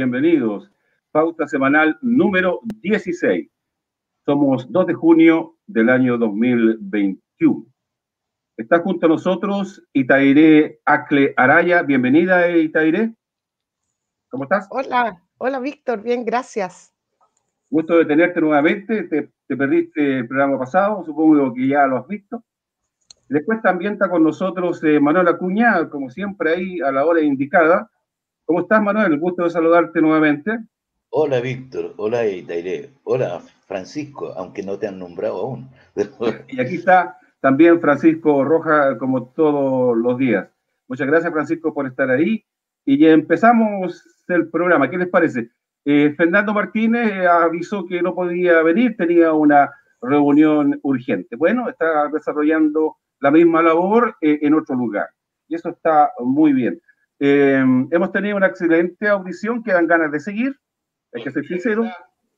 Bienvenidos. Pauta semanal número 16. Somos 2 de junio del año 2021. Está junto a nosotros Itairé Acle Araya. Bienvenida, Itairé. ¿Cómo estás? Hola, hola Víctor, bien, gracias. Gusto de tenerte nuevamente. Te, te perdiste el programa pasado, supongo que ya lo has visto. Después también está con nosotros eh, Manuel Acuña, como siempre ahí a la hora indicada. ¿Cómo estás, Manuel? Gusto de saludarte nuevamente. Hola, Víctor. Hola, Itairé. Hola, Francisco, aunque no te han nombrado aún. y aquí está también Francisco Roja, como todos los días. Muchas gracias, Francisco, por estar ahí. Y ya empezamos el programa. ¿Qué les parece? Eh, Fernando Martínez eh, avisó que no podía venir, tenía una reunión urgente. Bueno, está desarrollando la misma labor eh, en otro lugar. Y eso está muy bien. Eh, hemos tenido una excelente audición que dan ganas de seguir, hay que ser sincero.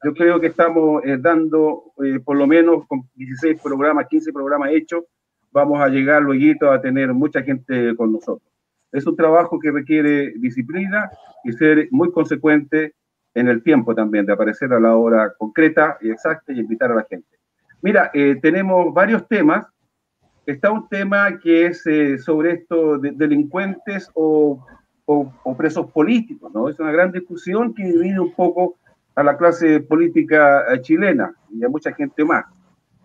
Yo creo que estamos eh, dando por lo menos con 16 programas, 15 programas hechos, vamos a llegar luego a tener mucha gente con nosotros. Es un trabajo que requiere disciplina y ser muy consecuente en el tiempo también, de aparecer a la hora concreta y exacta y invitar a la gente. Mira, tenemos varios temas está un tema que es eh, sobre estos de, delincuentes o, o, presos políticos, ¿no? Es una gran discusión que divide un poco a la clase política eh, chilena y a mucha gente más.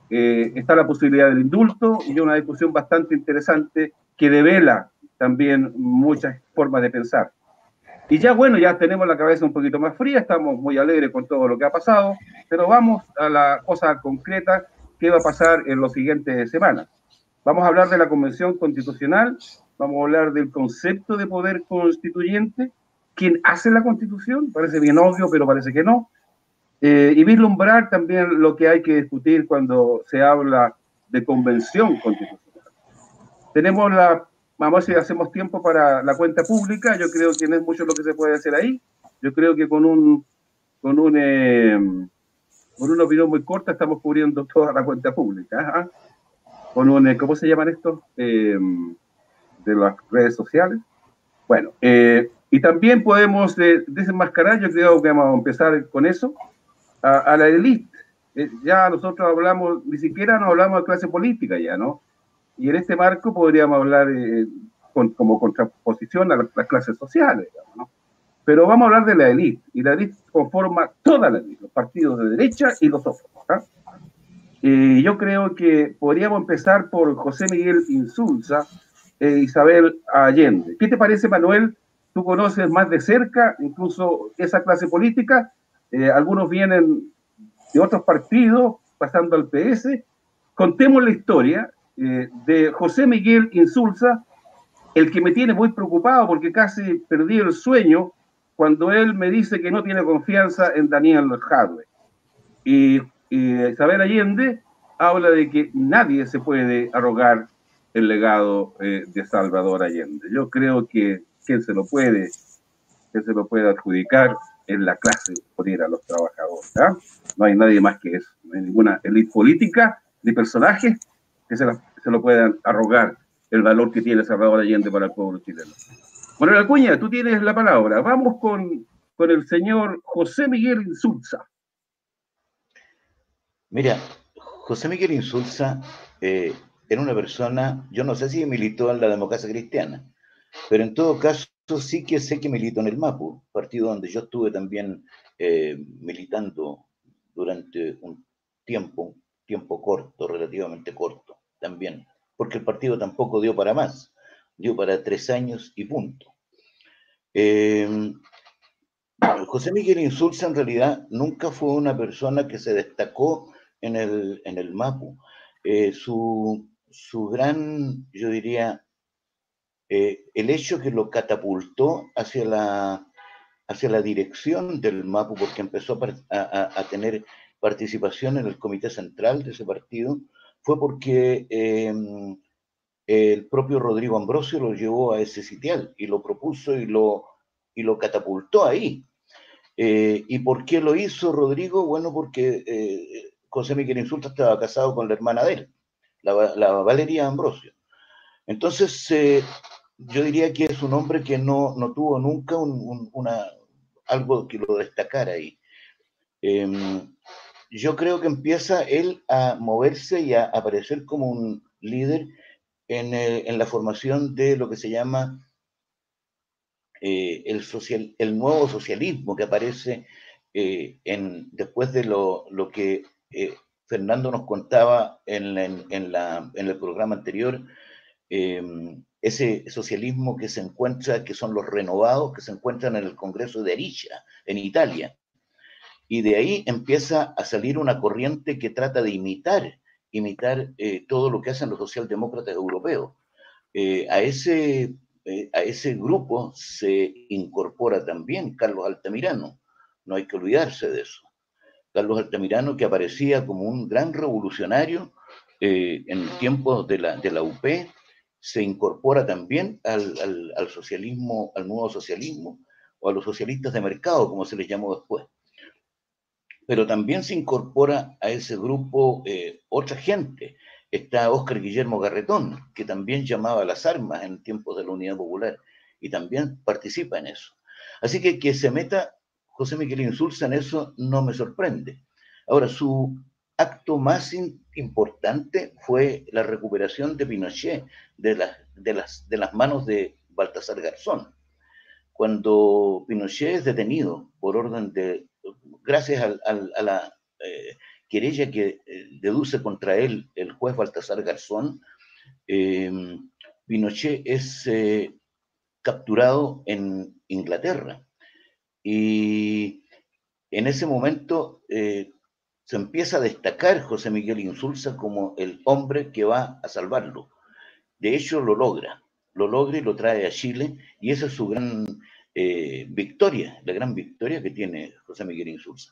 Eh, está la posibilidad del indulto y una discusión bastante interesante que devela también muchas formas de pensar. Y ya bueno, ya tenemos la cabeza un poquito más fría, estamos muy alegres con todo lo que ha pasado, pero vamos a la cosa concreta que va a pasar en las siguientes semanas. Vamos a hablar de la Convención Constitucional, vamos a hablar del concepto de poder constituyente, quién hace la Constitución, parece bien obvio, pero parece que no, eh, y vislumbrar también lo que hay que discutir cuando se habla de Convención Constitucional. Tenemos la, vamos a si hacemos tiempo para la cuenta pública, yo creo que no es mucho lo que se puede hacer ahí, yo creo que con un, con un, eh, con una opinión muy corta estamos cubriendo toda la cuenta pública. ¿eh? Con un, eh, ¿cómo se llaman estos? Eh, de las redes sociales. Bueno, eh, y también podemos desenmascarar, yo creo que vamos a empezar con eso, a, la élite. ya nosotros hablamos, ni siquiera nos hablamos de clase política ya, ¿no? Y en este marco podríamos hablar como contraposición a las, clases sociales, ¿no? Pero vamos a hablar de la élite, y la élite conforma toda la élite, los partidos de derecha y los otros. ¿ah? Eh, yo creo que podríamos empezar por José Miguel Insulza e Isabel Allende. ¿Qué te parece, Manuel? Tú conoces más de cerca incluso esa clase política. Eh, algunos vienen de otros partidos, pasando al PS. Contemos la historia de José Miguel Insulza, el que me tiene muy preocupado porque casi perdí el sueño cuando él me dice que no tiene confianza en Daniel Jadwe. Y y Isabel Allende habla de que nadie se puede arrogar el legado eh, de Salvador Allende. Yo creo que quien se lo puede, que se lo puede adjudicar en la clase ir a los trabajadores. ¿ah? No hay nadie más que eso, no hay ninguna élite política ni personaje que se, se, lo puedan arrogar el valor que tiene Salvador Allende para el pueblo chileno. Manuel Acuña, tú tienes la palabra. Vamos con, con el señor José Miguel Insulza. Mira, José Miguel Insulza eh, era una persona, yo no sé si militó en la democracia cristiana, pero en todo caso sí que sé que militó en el MAPU, partido donde yo estuve también eh, militando durante un tiempo, tiempo corto, relativamente corto, también, porque el partido tampoco dio para más, dio para tres años y punto. Eh, José Miguel Insulza en realidad nunca fue una persona que se destacó en el, en el MAPU. Eh, su, su, gran, yo diría, eh, el hecho que lo catapultó hacia la, hacia la dirección del MAPU, porque empezó a, a, tener participación en el comité central de ese partido, fue porque em, el propio Rodrigo Ambrosio lo llevó a ese sitial y lo propuso y lo, y lo catapultó ahí. Eh, ¿Y por qué lo hizo Rodrigo? Bueno, porque José Miguel Insulta estaba casado con la hermana de él, la, Valeria Ambrosio. Entonces, eh, yo diría que es un hombre que no, tuvo nunca una, algo que lo destacara ahí. Em, yo creo que empieza él a moverse y a aparecer como un líder en, en la formación de lo que se llama eh, el, social, el nuevo socialismo que aparece eh, en, después de lo, lo que eh, Fernando nos contaba en, el programa anterior, ese socialismo que se encuentra, que son los renovados, que se encuentran en el Congreso de Aricia, en Italia. Y de ahí empieza a salir una corriente que trata de imitar, imitar todo lo que hacen los socialdemócratas europeos. a ese eh, a ese grupo se incorpora también Carlos Altamirano, no hay que olvidarse de eso. Carlos Altamirano que aparecía como un gran revolucionario eh, en tiempos de la, de la UP, se incorpora también al, socialismo, al nuevo socialismo, o a los socialistas de mercado, como se les llamó después. Pero también se incorpora a ese grupo eh, otra gente, Está Óscar Guillermo Garretón, que también llamaba las armas en tiempos de la Unidad Popular y también participa en eso. Así que que se meta José Miguel Insulza en eso no me sorprende. Ahora, su acto más importante fue la recuperación de Pinochet de las, manos de Baltasar Garzón. Cuando Pinochet es detenido por orden de, gracias a la eh, querella que eh, deduce contra él el juez Baltasar Garzón, eh, Pinochet es capturado en Inglaterra. Y en ese momento se empieza a destacar José Miguel Insulza como el hombre que va a salvarlo. De hecho, lo logra, lo logra y lo trae a Chile, y esa es su gran victoria, la gran victoria que tiene José Miguel Insulza.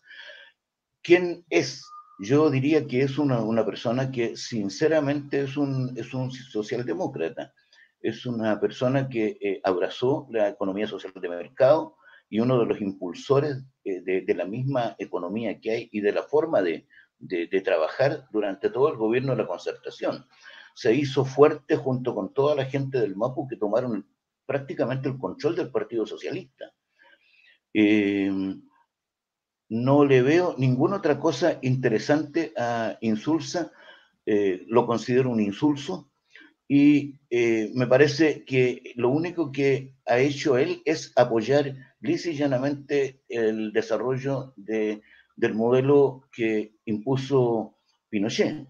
¿Quién es yo diría que es una, una persona que sinceramente es un, es un socialdemócrata. Es una persona que eh, abrazó la economía social de mercado y uno de los impulsores eh, de, de, la misma economía que hay y de la forma de, de, de, trabajar durante todo el gobierno de la concertación. Se hizo fuerte junto con toda la gente del MAPU que tomaron prácticamente el control del Partido Socialista. Eh, no le veo ninguna otra cosa interesante a Insulsa, eh, lo considero un insulso y eh, me parece que lo único que ha hecho él es apoyar lisa y llanamente el desarrollo de, del modelo que impuso Pinochet,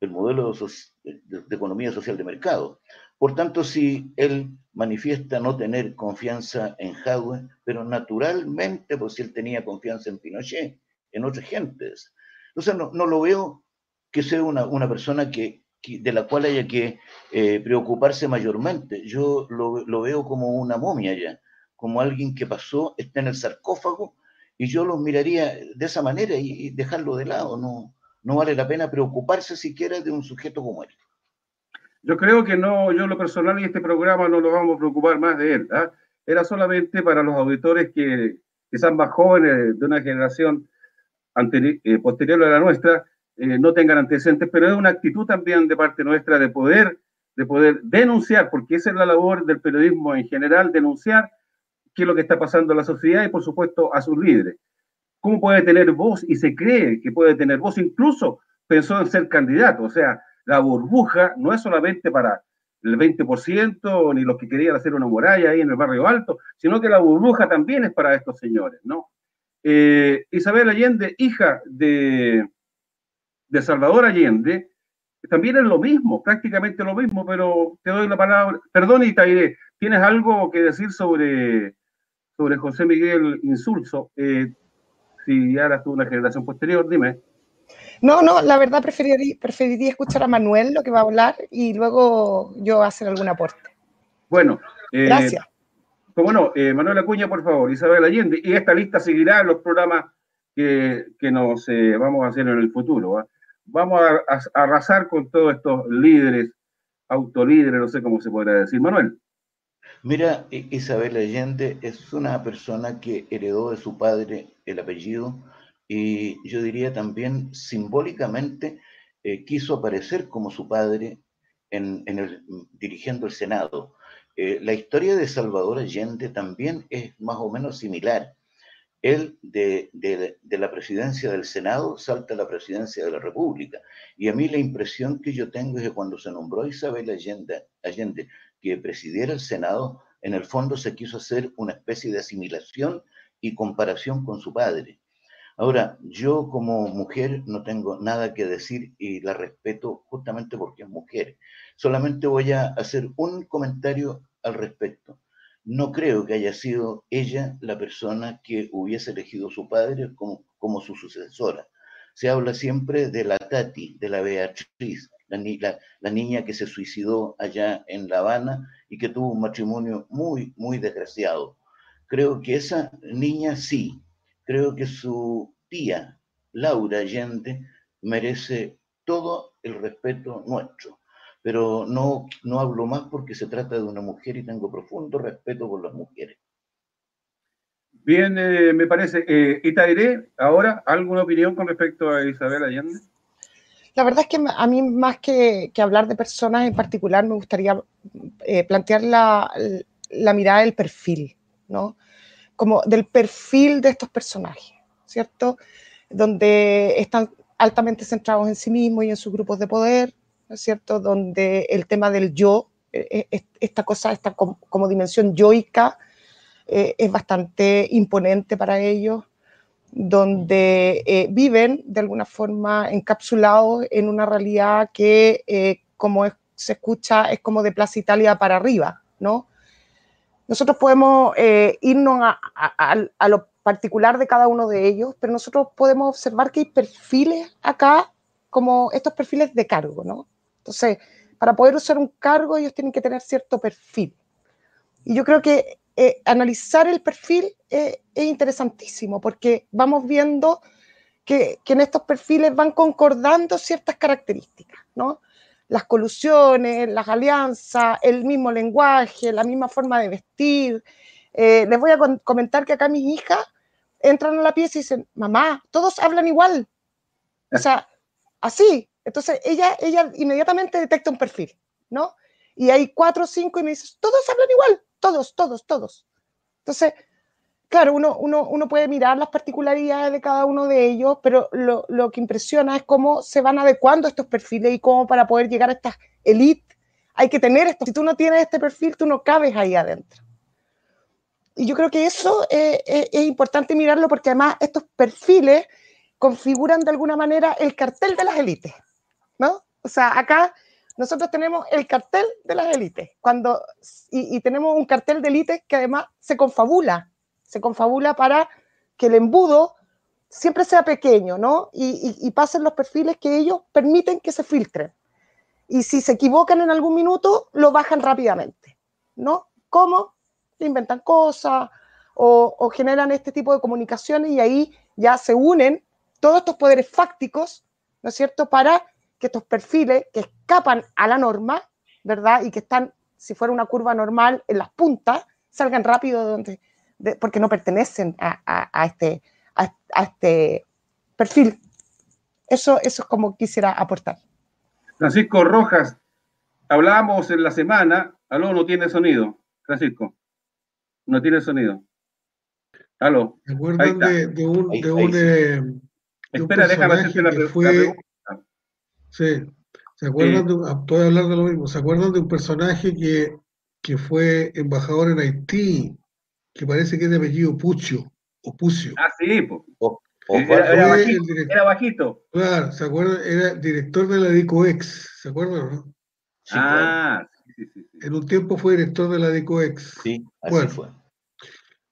el modelo de, de economía social de mercado. Por tanto, si él manifiesta no tener confianza en Jadwe, pero naturalmente, pues si él tenía confianza en Pinochet, en otras gentes. Entonces, no, no lo veo que sea una, una persona que, de la cual haya que eh, preocuparse mayormente. Yo lo, lo, veo como una momia ya, como alguien que pasó, está en el sarcófago, y yo lo miraría de esa manera y, dejarlo de lado. No, no vale la pena preocuparse siquiera de un sujeto como él. Yo creo que no, yo lo personal y este programa no nos vamos a preocupar más de él. ¿ah? Era solamente para los auditores que, que son más jóvenes de una generación eh, posterior a la nuestra, eh, no tengan antecedentes, pero es una actitud también de parte nuestra de poder, de poder denunciar, porque esa es la labor del periodismo en general, denunciar qué es lo que está pasando en la sociedad y por supuesto a sus líderes. ¿Cómo puede tener voz? Y se cree que puede tener voz, incluso pensó en ser candidato, o sea, la burbuja no es solamente para el 20% ni los que querían hacer una muralla ahí en el barrio alto, sino que la burbuja también es para estos señores, ¿no? Eh, Isabel Allende, hija de, de Salvador Allende, también es lo mismo, prácticamente lo mismo, pero te doy la palabra. Perdón, Itaire, ¿tienes algo que decir sobre, sobre José Miguel Insulso? Eh, si ya eras tú una generación posterior, dime. No, no, la verdad preferiría, preferiría escuchar a Manuel lo que va a hablar y luego yo hacer algún aporte. Bueno, eh, gracias. Pues bueno, eh, Manuel Acuña, por favor, Isabel Allende, y esta lista seguirá en los programas que, que nos eh, vamos a hacer en el futuro. ¿ah? Vamos a, a, arrasar con todos estos líderes, autolíderes, no sé cómo se podrá decir. Manuel. Mira, Isabel Allende es una persona que heredó de su padre el apellido y yo diría también simbólicamente eh, quiso aparecer como su padre en, el, dirigiendo el Senado. Eh, la historia de Salvador Allende también es más o menos similar. él de, la presidencia del Senado salta a la presidencia de la República. Y a mí la impresión que yo tengo es que cuando se nombró Isabel Allende que presidiera el Senado, en el fondo se quiso hacer una especie de asimilación y comparación con su padre. Ahora, yo como mujer no tengo nada que decir y la respeto justamente porque es mujer. Solamente voy a hacer un comentario al respecto no creo que haya sido ella la persona que hubiese elegido a su padre como, su sucesora. Se habla siempre de la Tati, de la Beatriz, la, niña que se suicidó allá en La Habana y que tuvo un matrimonio muy, muy desgraciado. Creo que esa niña sí, creo que su tía, Laura Allende, merece todo el respeto nuestro pero no, no hablo más porque se trata de una mujer y tengo profundo respeto por las mujeres. Bien, eh, me parece. Eh, Itairé, ahora, ¿alguna opinión con respecto a Isabel Allende? La verdad es que a mí, más que, que hablar de personas en particular, me gustaría eh, plantear la, la, mirada del perfil, ¿no? Como del perfil de estos personajes, ¿cierto? Donde están altamente centrados en sí mismos y en sus grupos de poder, ¿no es cierto? Donde el tema del yo, eh, eh, esta cosa, esta como, dimensión yoica, eh, es bastante imponente para ellos, donde viven de alguna forma encapsulados en una realidad que, como se escucha, es como de Plaza Italia para arriba, ¿no? Nosotros podemos irnos a lo particular de cada uno de ellos, pero nosotros podemos observar que hay perfiles acá como estos perfiles de cargo, ¿no? Entonces, para poder usar un cargo, ellos tienen que tener cierto perfil. Y yo creo que eh, analizar el perfil eh, es interesantísimo, porque vamos viendo que, que, en estos perfiles van concordando ciertas características, ¿no? Las colusiones, las alianzas, el mismo lenguaje, la misma forma de vestir. Eh, les voy a comentar que acá mis hijas entran a la pieza y dicen, mamá, todos hablan igual. O sea, así, entonces ella, ella inmediatamente detecta un perfil, ¿no? Y hay cuatro o cinco y me dice, todos hablan igual, todos, todos, todos. Entonces, claro, uno, uno, uno puede mirar las particularidades de cada uno de ellos, pero lo, lo, que impresiona es cómo se van adecuando estos perfiles y cómo para poder llegar a estas elite hay que tener esto. Si tú no tienes este perfil, tú no cabes ahí adentro. Y yo creo que eso es, es importante mirarlo porque además estos perfiles configuran de alguna manera el cartel de las élites. ¿no? O sea, acá nosotros tenemos el cartel de las élites, cuando, y, tenemos un cartel de élites que además se confabula, se confabula para que el embudo siempre sea pequeño, ¿no? Y, pasen los perfiles que ellos permiten que se filtren. Y si se equivocan en algún minuto, lo bajan rápidamente, ¿no? ¿Cómo? Inventan cosas o, o generan este tipo de comunicaciones y ahí ya se unen todos estos poderes fácticos, ¿no es cierto?, para que estos perfiles que escapan a la norma, ¿verdad? Y que están, si fuera una curva normal, en las puntas, salgan rápido de donde, porque no pertenecen a, este, a, este perfil. Eso, eso es como quisiera aportar. Francisco Rojas, hablábamos en la semana, aló, no tiene sonido, Francisco, no tiene sonido. Aló. ¿Se acuerdan de, un, de un, eh, Espera, déjame hacerte la, fue, Sí, ¿se acuerdan de, ah, hablar de lo mismo, ¿se acuerdan de un personaje que, que fue embajador en Haití, que parece que es de apellido Pucho, o Pucio? Ah, sí, pues. era, bajito, era, bajito, Claro, ¿se acuerdan? Era director de la DICOEX, ¿se acuerdan, no? ah, sí, sí, sí, En un tiempo fue director de la DICOEX. Sí, así bueno, fue.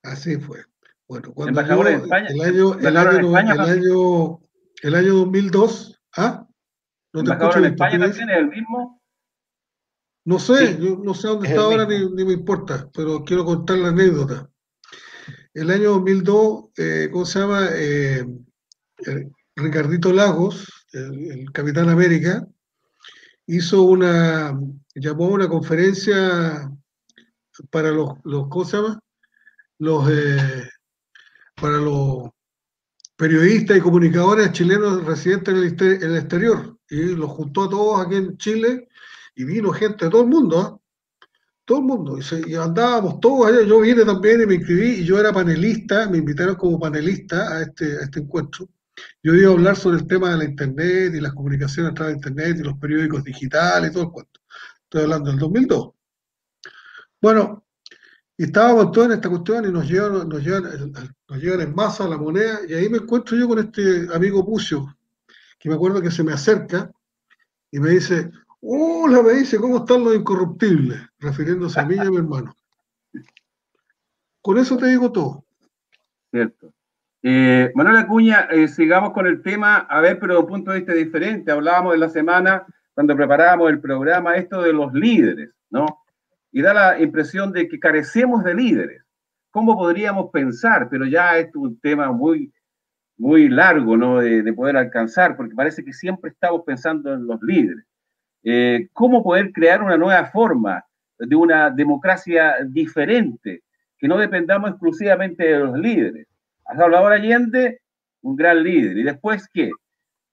Así fue. Bueno, cuando yo, España, el año, el año, el año, el año 2002, ¿ah? No te escucho en España también es el mismo? No sé, yo no sé dónde está ahora ni, me importa, pero quiero contar la anécdota. El año 2002, eh, ¿cómo se llama? Eh, Ricardito Lagos, el, Capitán América, hizo una, llamó a una conferencia para los, los ¿cómo se llama? Los, eh, para los periodistas y comunicadores chilenos residentes en el, exterior y los juntó a todos aquí en Chile y vino gente de todo el mundo. ¿ah? todo el mundo. Y, andábamos todos allá. Yo vine también y me inscribí y yo era panelista, me invitaron como panelista a este, a este encuentro. Yo iba a hablar sobre el tema de la Internet y las comunicaciones a través de Internet y los periódicos digitales y todo el cuento. Estoy hablando del 2002. Bueno, estábamos todos en esta cuestión y nos llevan, nos llevan, nos llevan en masa la moneda y ahí me encuentro yo con este amigo Pucio, que me acuerdo que se me acerca y me dice, hola, me dice, ¿cómo están los incorruptibles? Refiriéndose a mí y a mi hermano. Con eso te digo todo. Cierto. Eh, Manuel Acuña, eh, sigamos con el tema, a ver, pero de un punto de vista diferente. Hablábamos de la semana, cuando preparábamos el programa, esto de los líderes, ¿no? Y da la impresión de que carecemos de líderes. ¿Cómo podríamos pensar? Pero ya es un tema muy, muy largo, ¿no? De, poder alcanzar, porque parece que siempre estamos pensando en los líderes. Eh, ¿Cómo poder crear una nueva forma de una democracia diferente, que no dependamos exclusivamente de los líderes? Salvador Allende, un gran líder. ¿Y después qué?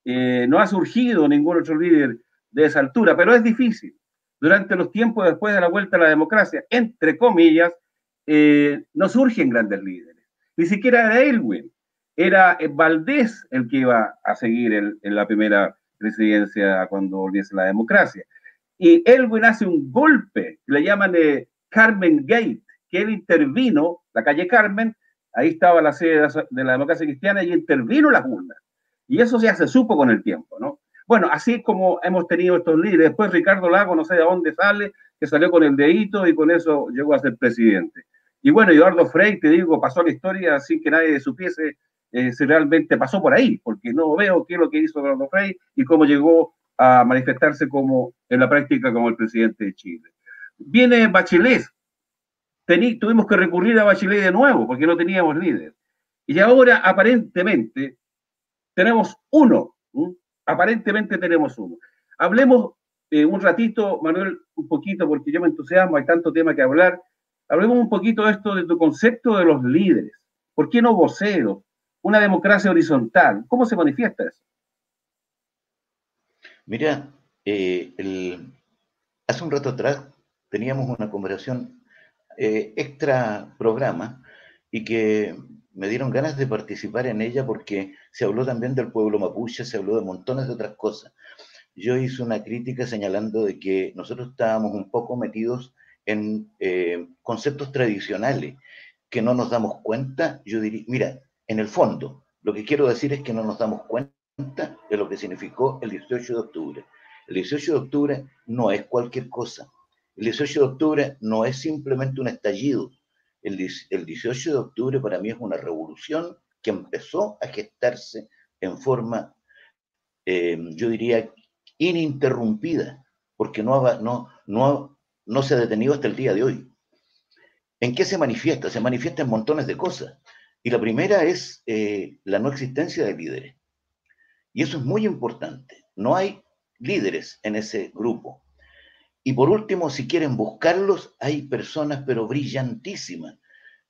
Eh, no ha surgido ningún otro líder de esa altura, pero es difícil. Durante los tiempos después de la vuelta a la democracia, entre comillas, eh, no surgen grandes líderes. Ni siquiera era Elwin, era eh, Valdés el que iba a seguir en, la primera presidencia cuando volviese la democracia. Y Elwin hace un golpe, le llaman de Carmen Gate, que él intervino, la calle Carmen, ahí estaba la sede de la democracia cristiana y intervino las urnas. Y eso ya se supo con el tiempo, ¿no? Bueno, así como hemos tenido estos líderes. Después Ricardo Lago, no sé de dónde sale, que salió con el dedito y con eso llegó a ser presidente. Y bueno, Eduardo Frey, te digo, pasó a la historia sin que nadie supiese eh, si realmente pasó por ahí, porque no veo qué es lo que hizo Eduardo Frey y cómo llegó a manifestarse como en la práctica como el presidente de Chile. Viene Bachelet, tuvimos que recurrir a Bachelet de nuevo porque no teníamos líder. Y ahora aparentemente tenemos uno, aparentemente tenemos uno. Hablemos eh, un ratito, Manuel, un poquito, porque yo me entusiasmo, hay tanto tema que hablar. Hablemos un poquito de esto, de tu concepto de los líderes. ¿Por qué no voceros? Una democracia horizontal. ¿Cómo se manifiesta eso? Mira, eh, hace un rato atrás teníamos una conversación eh, extra programa y que me dieron ganas de participar en ella porque se habló también del pueblo mapuche, se habló de montones de otras cosas. Yo hice una crítica señalando de que nosotros estábamos un poco metidos en eh, conceptos tradicionales que no nos damos cuenta. Yo diría, mira, en el fondo, lo que quiero decir es que no nos damos cuenta de lo que significó el 18 de octubre. El 18 de octubre no es cualquier cosa. El 18 de octubre no es simplemente un estallido. El, 18 de octubre para mí es una revolución que empezó a gestarse en forma, eh, yo diría, ininterrumpida, porque no, no, se ha detenido hasta el día de hoy. ¿En qué se manifiesta? Se manifiesta en montones de cosas. Y la primera es eh, la no existencia de líderes. Y eso es muy importante. No hay líderes en ese grupo. Y por último, si quieren buscarlos, hay personas pero brillantísimas.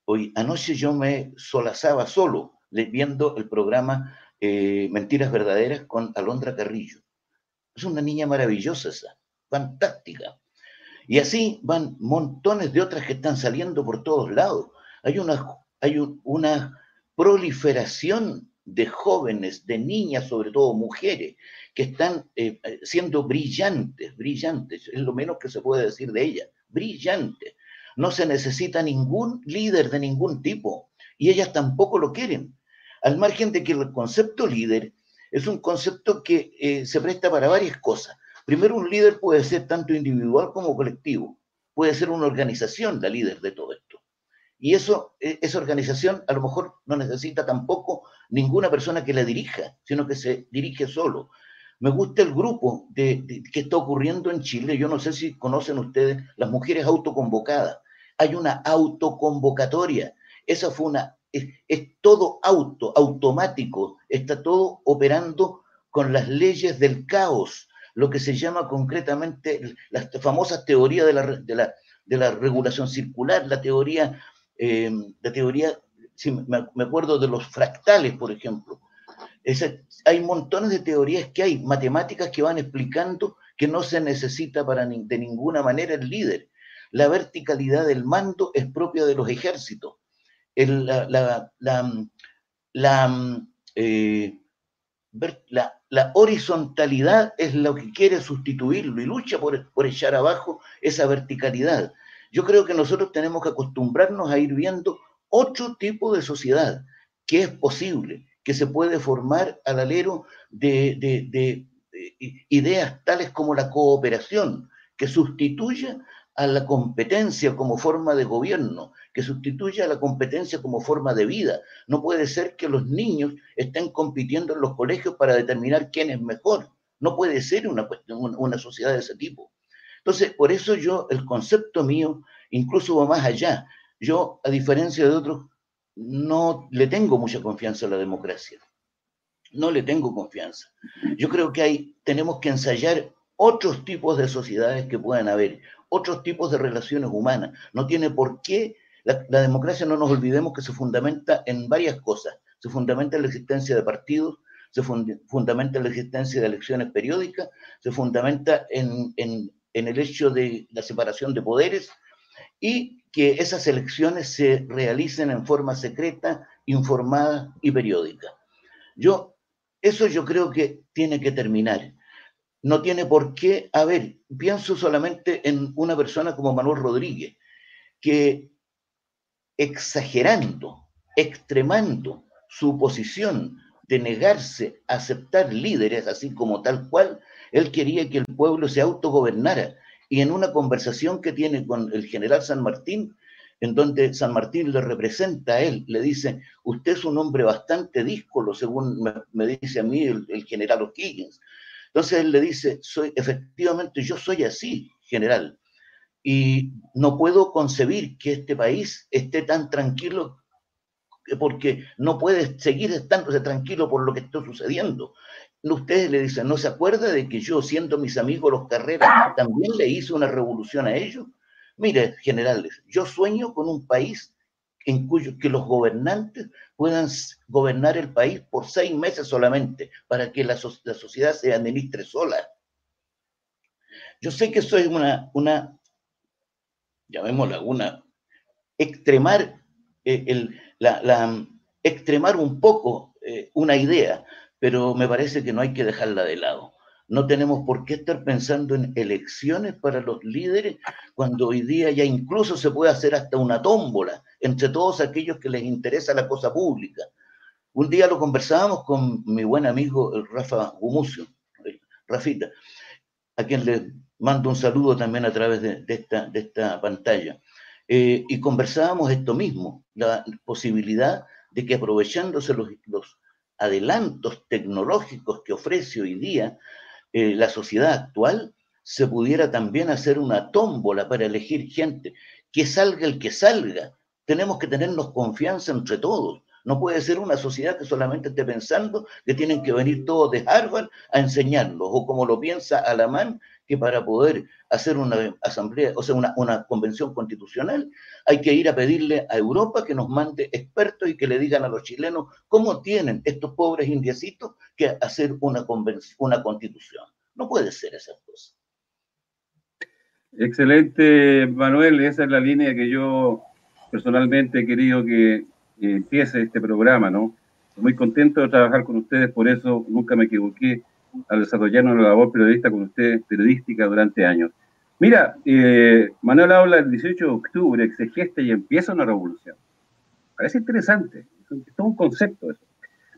Hoy anoche yo me solazaba solo viendo el programa eh, Mentiras Verdaderas con Alondra Carrillo. Es una niña maravillosa esa, fantástica. Y así van montones de otras que están saliendo por todos lados. Hay una, hay una proliferación de jóvenes, de niñas, sobre todo mujeres, que están eh, siendo brillantes, brillantes, es lo menos que se puede decir de ellas, brillantes. No se necesita ningún líder de ningún tipo y ellas tampoco lo quieren. Al margen de que el concepto líder es un concepto que eh, se presta para varias cosas. Primero, un líder puede ser tanto individual como colectivo. Puede ser una organización la líder de todo esto. Y eso, e, esa organización a lo mejor no necesita tampoco ninguna persona que la dirija, sino que se dirige solo. Me gusta el grupo de, que está ocurriendo en Chile. Yo no sé si conocen ustedes las mujeres autoconvocadas. Hay una autoconvocatoria. Esa fue una, es, todo auto, automático. Está todo operando con las leyes del caos, lo que se llama concretamente las famosas teorías de la, de la, de la regulación circular, la teoría, eh, la teoría, si me, acuerdo de los fractales, por ejemplo, hay montones de teorías que hay, matemáticas que van explicando que no se necesita para de ninguna manera el líder. la verticalidad del mando es propia de los ejércitos. la, eh, la, horizontalidad es lo que quiere sustituirlo y lucha por, por echar abajo esa verticalidad. Yo creo que nosotros tenemos que acostumbrarnos a ir viendo otro tipo de sociedad que es posible, que se puede formar al alero de, ideas tales como la cooperación, que sustituya a la competencia como forma de gobierno, que sustituya a la competencia como forma de vida. No puede ser que los niños estén compitiendo en los colegios para determinar quién es mejor. No puede ser una, una sociedad de ese tipo. Entonces, por eso yo, el concepto mío, incluso va más allá. Yo, a diferencia de otros, no le tengo mucha confianza a la democracia. No le tengo confianza. Yo creo que hay, tenemos que ensayar otros tipos de sociedades que puedan haber, otros tipos de relaciones humanas. No tiene por qué, la, democracia no nos olvidemos que se fundamenta en varias cosas. Se fundamenta en la existencia de partidos, se fundamenta en la existencia de elecciones periódicas, se fundamenta en, en, en el hecho de la separación de poderes y que esas elecciones se realicen en forma secreta, informada y periódica. Yo, eso yo creo que tiene que terminar. No tiene por qué haber, pienso solamente en una persona como Manuel Rodríguez, que exagerando, extremando su posición de negarse a aceptar líderes así como tal cual, él quería que el pueblo se autogobernara. Y en una conversación que tiene con el general San Martín, en donde San Martín le representa a él, le dice, usted es un hombre bastante díscolo, según me, dice a mí el, general O'Higgins. Entonces él le dice, soy, efectivamente yo soy así, general, y no puedo concebir que este país esté tan tranquilo porque no puede seguir estándose tranquilo por lo que está sucediendo ustedes le dicen, ¿no se acuerda de que yo, siendo mis amigos los Carreras, también le hice una revolución a ellos? Mire, generales, yo sueño con un país en cuyo que los gobernantes puedan gobernar el país por seis meses solamente, para que la, sociedad se administre sola. Yo sé que es una, una llamémosla, una, extremar, eh, el, la, extremar un poco eh, una idea, pero me parece que no hay que dejarla de lado. No tenemos por qué estar pensando en elecciones para los líderes cuando hoy día ya incluso se puede hacer hasta una tómbola entre todos aquellos que les interesa la cosa pública. Un día lo conversábamos con mi buen amigo Rafa Gumucio, Rafita, a quien le mando un saludo también a través de, esta, de esta, pantalla. Eh, y conversábamos esto mismo, la posibilidad de que aprovechándose los, adelantos tecnológicos que ofrece hoy día eh, la sociedad actual, se pudiera también hacer una tómbola para elegir gente, que salga el que salga. Tenemos que tenernos confianza entre todos. No puede ser una sociedad que solamente esté pensando que tienen que venir todos de Harvard a enseñarlos, o como lo piensa Alamán, que para poder hacer una asamblea, o sea, una, una, convención constitucional, hay que ir a pedirle a Europa que nos mande expertos y que le digan a los chilenos cómo tienen estos pobres indiecitos que hacer una, una constitución. No puede ser esa cosa. Excelente, Manuel. Esa es la línea que yo personalmente he querido que, empiece este programa, ¿no? Muy contento de trabajar con ustedes, por eso nunca me equivoqué al desarrollar una labor periodista con usted, periodística durante años. Mira, eh, Manuel habla el 18 de octubre, que se y empieza una revolución. Parece interesante, es todo un concepto eso.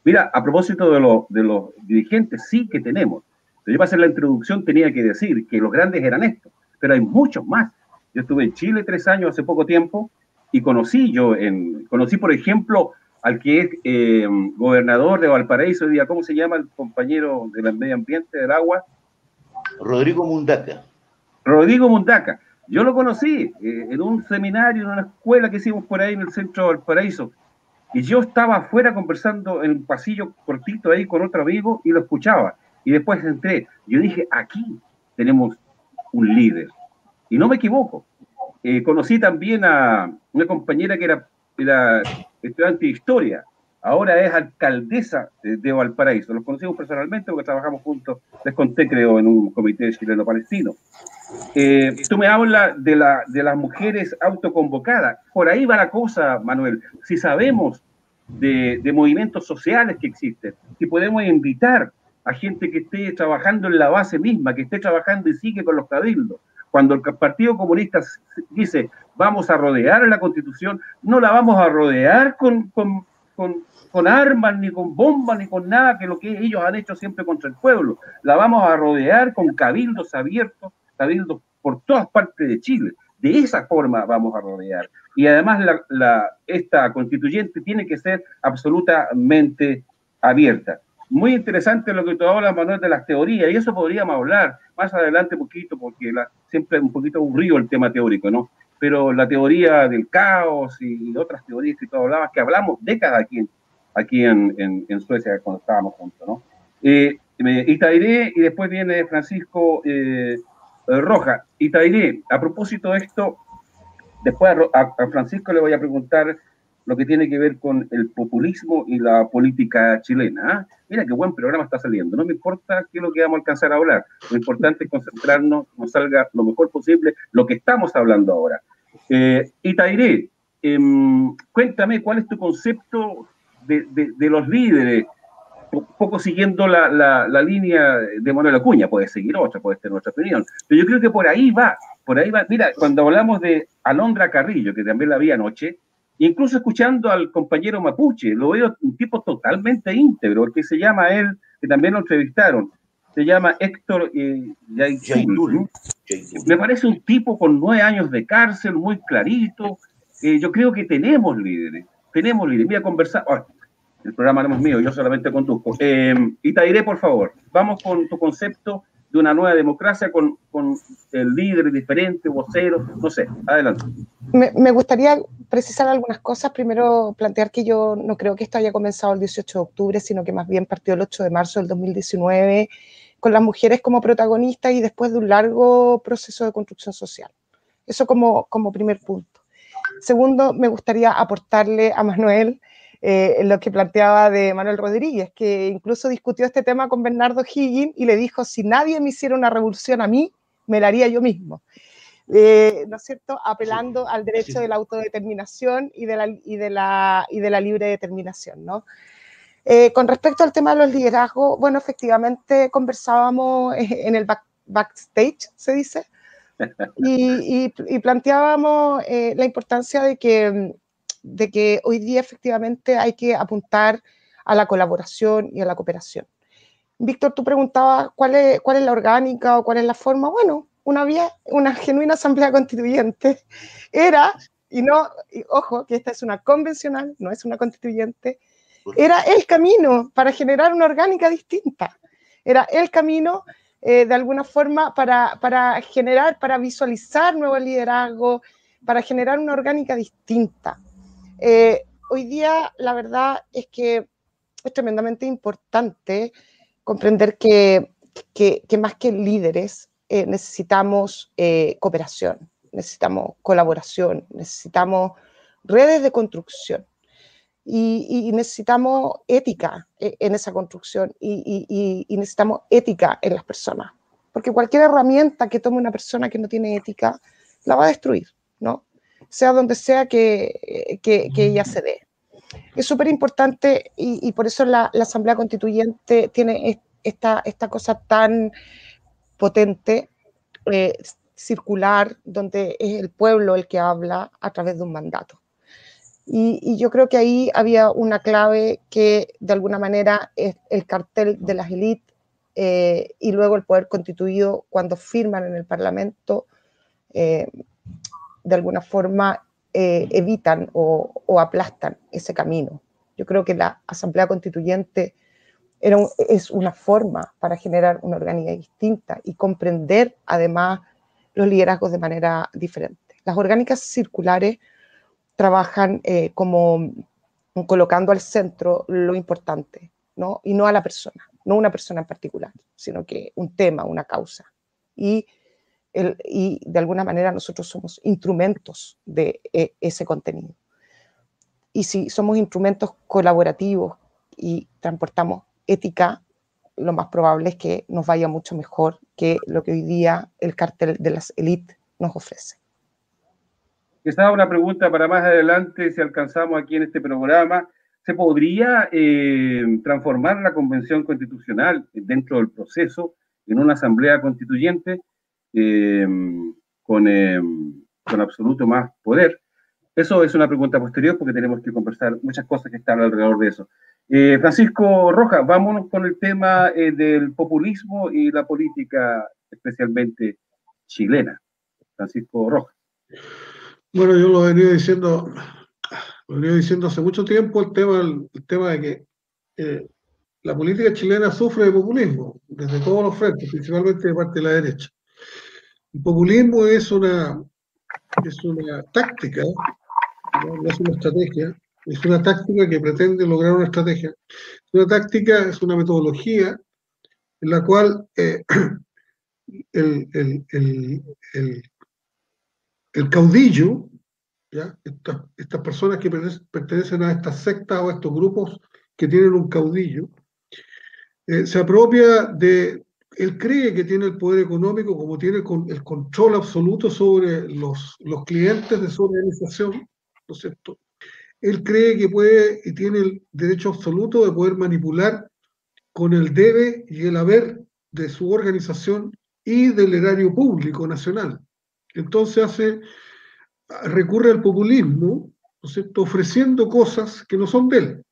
Mira, a propósito de, de los dirigentes, sí que tenemos. Yo para hacer la introducción tenía que decir que los grandes eran estos, pero hay muchos más. Yo estuve en Chile tres años hace poco tiempo y conocí yo, en, conocí por ejemplo al que es eh, gobernador de Valparaíso hoy día, ¿cómo se llama el compañero del medio ambiente del agua? Rodrigo Mundaca. Rodrigo Mundaca. Yo lo conocí eh, en un seminario, en una escuela que hicimos por ahí en el centro de Valparaíso. Y yo estaba afuera conversando en un pasillo cortito ahí con otro amigo y lo escuchaba. Y después entré. Yo dije, aquí tenemos un líder. Y no me equivoco. Eh, conocí también a una compañera que era, era estudiante de historia, ahora es alcaldesa de, Valparaíso. Los conocimos personalmente porque trabajamos juntos, les conté creo, en un comité chileno-palestino. Eh, tú me hablas de, la, de las mujeres autoconvocadas. Por ahí va la cosa, Manuel. Si sabemos de, de movimientos sociales que existen, si podemos invitar a gente que esté trabajando en la base misma, que esté trabajando y sigue con los cabildos. Cuando el Partido Comunista dice vamos a rodear la Constitución, no la vamos a rodear con, con, con, armas, ni con bombas, ni con nada que lo que ellos han hecho siempre contra el pueblo. La vamos a rodear con cabildos abiertos, cabildos por todas partes de Chile. De esa forma vamos a rodear. Y además la, esta constituyente tiene que ser absolutamente abierta. Muy interesante lo que tú hablas, Manuel, de las teorías, y eso podríamos hablar más adelante un poquito, porque la, siempre es un poquito aburrido el tema teórico, ¿no? Pero la teoría del caos y otras teorías que tú hablabas, que hablamos décadas aquí en, aquí en, en, Suecia cuando estábamos juntos, ¿no? Eh, Itairé y después viene Francisco eh, Roja. Itairé, a propósito de esto, después a Francisco le voy a preguntar lo que tiene que ver con el populismo y la política chilena. ¿ah? Mira qué buen programa está saliendo. No me importa qué es lo que vamos a alcanzar a hablar. Lo importante es concentrarnos, nos salga lo mejor posible lo que estamos hablando ahora. Eh, Itairé, em, cuéntame cuál es tu concepto de, los líderes, un poco siguiendo la, la, línea de Manuel Acuña, puede seguir otra, puede tener otra opinión, pero yo creo que por ahí va, por ahí va. Mira, cuando hablamos de Alondra Carrillo, que también la vi anoche, Incluso escuchando al compañero Mapuche, lo veo un tipo totalmente íntegro, el que se llama él, que también lo entrevistaron, se llama Héctor eh, Me parece un tipo con nueve años de cárcel, muy clarito. Eh, yo creo que tenemos líderes, tenemos líderes. Voy a conversar. el programa no es mío, yo solamente conduzco. Eh, Itairé, por favor, vamos con tu concepto de una nueva democracia con, con el líder diferente, vocero, no sé, adelante. Me, me, gustaría precisar algunas cosas. Primero, plantear que yo no creo que esto haya comenzado el 18 de octubre, sino que más bien partió el 8 de marzo del 2019, con las mujeres como protagonistas y después de un largo proceso de construcción social. Eso como, como primer punto. Segundo, me gustaría aportarle a Manuel eh, lo que planteaba de Manuel Rodríguez, que incluso discutió este tema con Bernardo Higgins y le dijo, si nadie me hiciera una revolución a mí, me la haría yo mismo. Eh, ¿No es cierto? Apelando al derecho de la autodeterminación y de la, y de la, y de la libre determinación, ¿no? Eh, con respecto al tema de los liderazgos, bueno, efectivamente conversábamos en el backstage, se dice, y, y planteábamos la importancia de que de que hoy día efectivamente hay que apuntar a la colaboración y a la cooperación. Víctor, tú preguntabas cuál es, la orgánica o cuál es la forma. Bueno, una vía, una genuina asamblea constituyente era, y no, ojo, que esta es una convencional, no es una constituyente, era el camino para generar una orgánica distinta. Era el camino, eh, de alguna forma, para generar, para visualizar nuevo liderazgo, para generar una orgánica distinta. Eh, hoy día la verdad es que es tremendamente importante comprender que, más que líderes eh, necesitamos eh, cooperación, necesitamos colaboración, necesitamos redes de construcción y, necesitamos ética en esa construcción y, y necesitamos ética en las personas. Porque cualquier herramienta que tome una persona que no tiene ética la va a destruir, ¿no? Sea donde sea que, que, ella se dé. Es súper importante y, por eso la, la, Asamblea Constituyente tiene esta, esta cosa tan potente, eh, circular, donde es el pueblo el que habla a través de un mandato. Y, y, yo creo que ahí había una clave que de alguna manera es el cartel de las élites eh, y luego el poder constituido cuando firman en el Parlamento eh, de alguna forma eh, evitan o, aplastan ese camino. Yo creo que la Asamblea Constituyente era es una forma para generar una orgánica distinta y comprender además los liderazgos de manera diferente. Las orgánicas circulares trabajan eh, como colocando al centro lo importante, ¿no? Y no a la persona, no una persona en particular, sino que un tema, una causa. Y y de alguna manera nosotros somos instrumentos de e, ese contenido. y si somos instrumentos colaborativos y transportamos ética, lo más probable es que nos vaya mucho mejor que lo que hoy día el cartel de las élites nos ofrece. Esta una pregunta para más adelante, si alcanzamos aquí en este programa. ¿Se podría eh, transformar la Convención Constitucional dentro del proceso en una asamblea constituyente eh, con, eh, con absoluto más poder? Eso es una pregunta posterior porque tenemos que conversar muchas cosas que están alrededor de eso. Eh, Francisco Rojas, vámonos con el tema eh, del populismo y la política, especialmente chilena. Francisco Rojas. Bueno, yo lo venido diciendo, lo venido diciendo hace mucho tiempo el tema, el, tema de que eh, la política chilena sufre de populismo desde todos los frentes, principalmente de parte de la derecha. El populismo es una, es una táctica no es una estrategia, es una táctica que pretende lograr una estrategia. Es una táctica, es una metodología en la cual eh, el, caudillo, ¿ya? Estas, personas que pertenecen a estas sectas o a estos grupos que tienen un caudillo, eh, se apropia de, él cree que tiene el poder económico como tiene el control absoluto sobre los, clientes de su organización, ¿no es cierto? Él cree que puede y tiene el derecho absoluto de poder manipular con el debe y el haber de su organización y del erario público nacional. Entonces hace, recurre al populismo, ¿no es cierto? ofreciendo cosas que no son de él,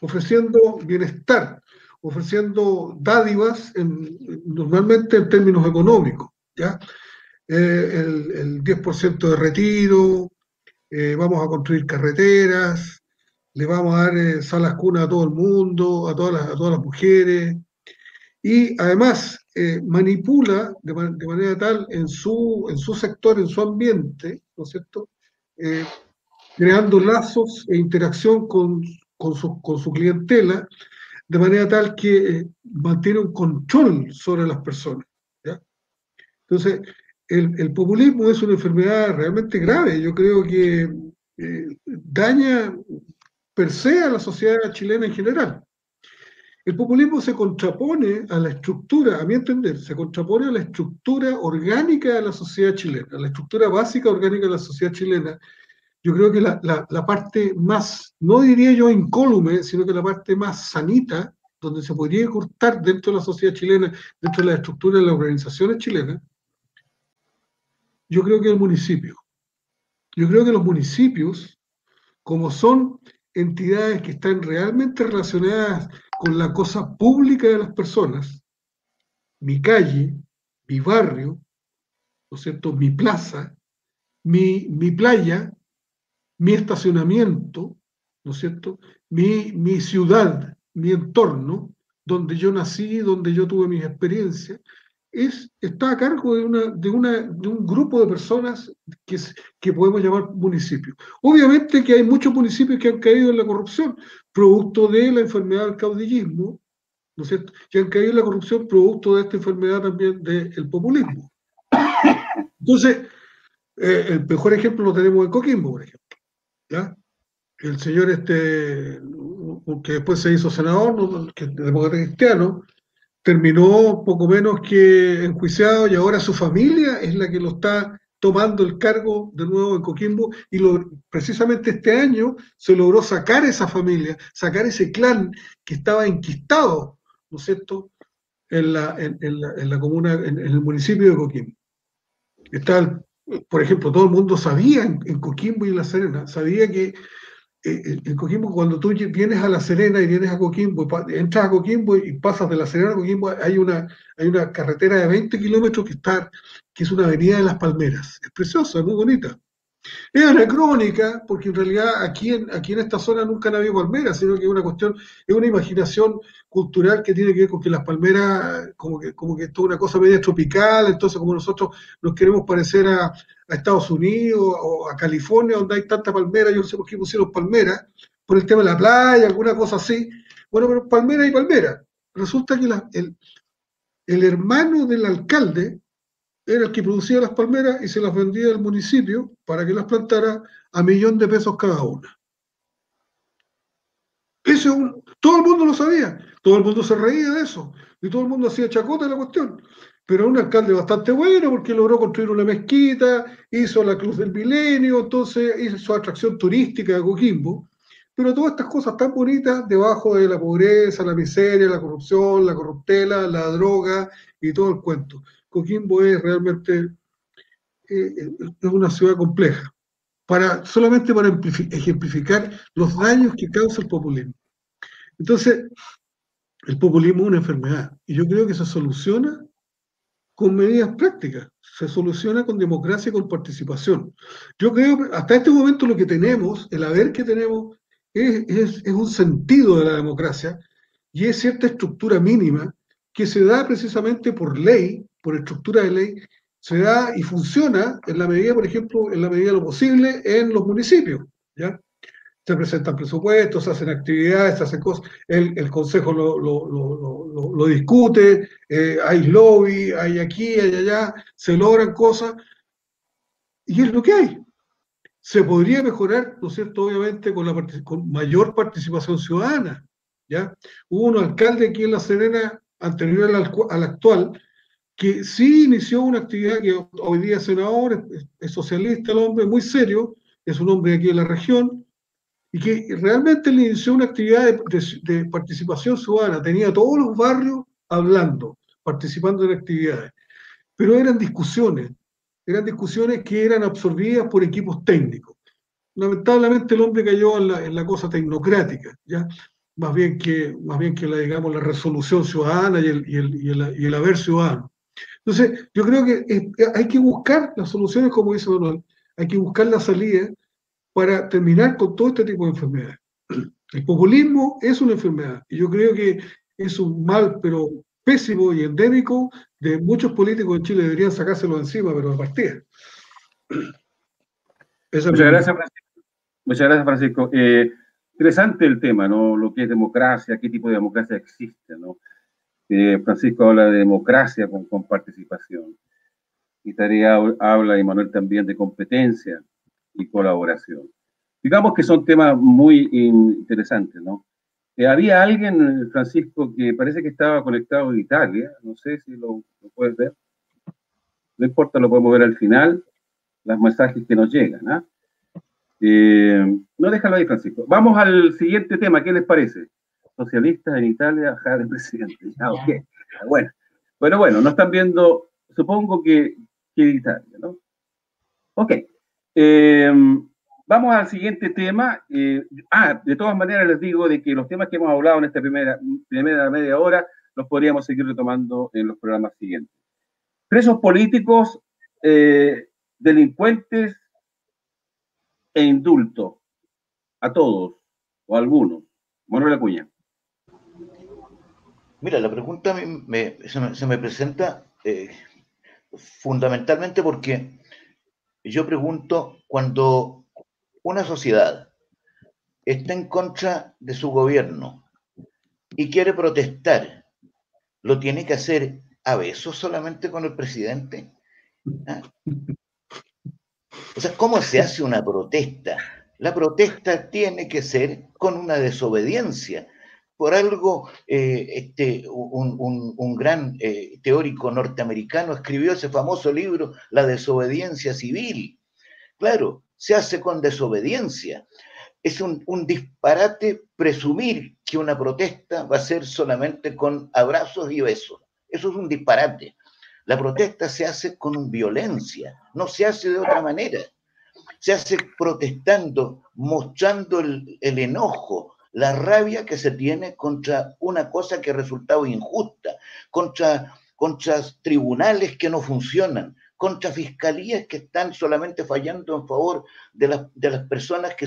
ofreciendo bienestar, ofreciendo dádivas, normalmente en términos económicos. Eh, el, el 10% de retiro, eh, vamos a construir carreteras, le vamos a dar eh, salas cuna a todo el mundo, a todas las, mujeres, y además manipula de, manera tal en su, sector, en su ambiente, ¿no es cierto? creando lazos e interacción con su clientela, de manera tal que mantiene un control sobre las personas. ¿ya? Entonces, el, populismo es una enfermedad realmente grave. Yo creo que eh, daña per se a la sociedad chilena en general. El populismo se contrapone a la estructura, a mi entender, se contrapone a la estructura orgánica de la sociedad chilena, a la estructura básica orgánica de la sociedad chilena. Yo creo que la, la parte más, no diría yo incólume, sino que la parte más sanita, donde se podría cortar dentro de la sociedad chilena, dentro de la estructura de las organizaciones chilenas, yo creo que el municipio. Yo creo que los municipios, como son entidades que están realmente relacionadas con la cosa pública de las personas, mi calle, mi barrio, ¿no cierto? Mi plaza, mi, mi playa, mi estacionamiento, ¿no es cierto? Mi, mi ciudad, mi entorno, donde yo nací, donde yo tuve mis experiencias, es, está a cargo de, una, de, una, de un grupo de personas que, que podemos llamar municipios. Obviamente que hay muchos municipios que han caído en la corrupción, producto de la enfermedad del caudillismo, ¿no es cierto? Que han caído en la corrupción producto de esta enfermedad también del populismo. Entonces, eh, el mejor ejemplo lo tenemos en Coquimbo, por ejemplo. El señor este, que después se hizo senador, que demócrata cristiano, terminó poco menos que enjuiciado y ahora su familia es la que lo está tomando el cargo de nuevo en Coquimbo y lo, precisamente este año se logró sacar esa familia, sacar ese clan que estaba enquistado, ¿no es cierto?, en la, en, la, comuna, en, el municipio de Coquimbo. Está, por ejemplo, todo el mundo sabía en Coquimbo y en La Serena, sabía que eh, eh, en Coquimbo, cuando tú vienes a La Serena y vienes a Coquimbo, entras a Coquimbo y pasas de La Serena a Coquimbo, hay una, hay una carretera de 20 kilómetros que, está, que es una avenida de las Palmeras. Es preciosa, muy bonita. Es anacrónica, porque en realidad aquí en, aquí en esta zona nunca han habido palmeras, sino que es una cuestión, es una imaginación cultural que tiene que ver con que las palmeras, como que, como que es toda una cosa media tropical, entonces como nosotros nos queremos parecer a, Estados Unidos o a California, donde hay tanta palmera, yo no sé por qué pusieron palmeras, por el tema de la playa, alguna cosa así. Bueno, pero palmera y palmera. Resulta que el, el hermano del alcalde era el que producía las palmeras y se las vendía al municipio para que las plantara a millón de pesos cada una. Eso, todo el mundo lo sabía, todo el mundo se reía de eso, y todo el mundo hacía chacota de la cuestión. Pero un alcalde bastante bueno porque logró construir una mezquita, hizo la Cruz del Milenio, entonces hizo su atracción turística de Coquimbo. Pero todas estas cosas tan bonitas debajo de la pobreza, la miseria, la corrupción, la corruptela, la droga y todo el cuento. Coquimbo es realmente eh, es una ciudad compleja, para, solamente para ejemplificar los daños que causa el populismo. Entonces, el populismo es una enfermedad y yo creo que se soluciona con medidas prácticas, se soluciona con democracia y con participación. Yo creo que hasta este momento lo que tenemos, el haber que tenemos, es, es, es un sentido de la democracia y es cierta estructura mínima que se da precisamente por ley, por estructura de ley, se da y funciona en la medida, por ejemplo, en la medida de lo posible en los municipios. ¿ya? Se presentan presupuestos, se hacen actividades, se hacen cosas, el, Consejo lo, lo, lo, discute, eh, hay lobby, hay aquí, hay allá, se logran cosas, y es lo que hay. Se podría mejorar, ¿no cierto?, obviamente con, la, mayor participación ciudadana. ¿ya? Hubo un alcalde aquí en La Serena, anterior al, al actual, que sí inició una actividad que hoy día es senador, es, socialista el hombre, muy serio, es un hombre aquí en la región, y que realmente le inició una actividad de, participación ciudadana, tenía todos los barrios hablando, participando en actividades, pero eran discusiones, eran discusiones que eran absorbidas por equipos técnicos. Lamentablemente el hombre cayó en la, en la cosa tecnocrática, ¿ya? Más bien que, más bien que la, digamos, la resolución ciudadana y el, y el, y el, y el haber ciudadano. Entonces, yo creo que hay que buscar las soluciones, como dice Manuel, hay que buscar la salida para terminar con todo este tipo de enfermedades. El populismo es una enfermedad y yo creo que es un mal, pero pésimo y endémico de muchos políticos en Chile. Deberían sacárselo encima, pero de partida. Muchas gracias, Francisco. Muchas gracias, Francisco. Eh, interesante el tema, ¿no? Lo que es democracia, qué tipo de democracia existe, ¿no? Francisco habla de democracia con, participación. Y Tarea habla, y Manuel también, de competencia y colaboración. Digamos que son temas muy interesantes, ¿no? Eh, había alguien, Francisco, que parece que estaba conectado en Italia, no sé si lo, puedes ver. No importa, lo podemos ver al final, los mensajes que nos llegan. ¿ah? Eh, no déjalo ahí, Francisco. Vamos al siguiente tema, ¿qué les parece? Socialistas en Italia, de presidente. Ah, bueno, bueno, bueno, no están viendo, supongo que, que Italia, ¿no? Ok. Eh, vamos al siguiente tema. Eh, ah, de todas maneras les digo de que los temas que hemos hablado en esta primera, primera media hora los podríamos seguir retomando en los programas siguientes. Presos políticos, eh, delincuentes e indulto a todos o a algunos. Manuel Acuña. Mira, la pregunta se, me, presenta eh, fundamentalmente porque yo pregunto, cuando una sociedad está en contra de su gobierno y quiere protestar, ¿lo tiene que hacer a besos solamente con el presidente? ¿Ah? O sea, ¿cómo se hace una protesta? La protesta tiene que ser con una desobediencia por algo, eh, este, un, gran eh, teórico norteamericano escribió ese famoso libro, La desobediencia civil. Claro, se hace con desobediencia. Es un, disparate presumir que una protesta va a ser solamente con abrazos y besos. Eso es un disparate. La protesta se hace con violencia, no se hace de otra manera. Se hace protestando, mostrando el, el enojo, la rabia que se tiene contra una cosa que ha resultado injusta, contra, contra tribunales que no funcionan, contra fiscalías que están solamente fallando en favor de, las personas que,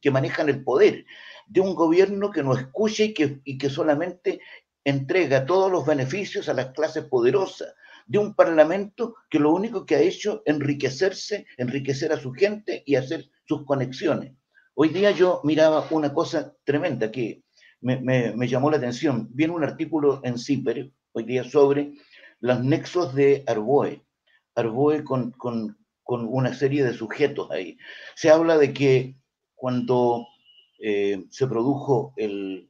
que, manejan el poder, de un gobierno que no escucha y que, y que solamente entrega todos los beneficios a las clases poderosas, de un parlamento que lo único que ha hecho enriquecerse, enriquecer a su gente y hacer sus conexiones. Hoy día yo miraba una cosa tremenda que me, llamó la atención. Viene un artículo en CIPER hoy día sobre los nexos de Arboe. Arboe con, con, una serie de sujetos ahí. Se habla de que cuando eh, se produjo el,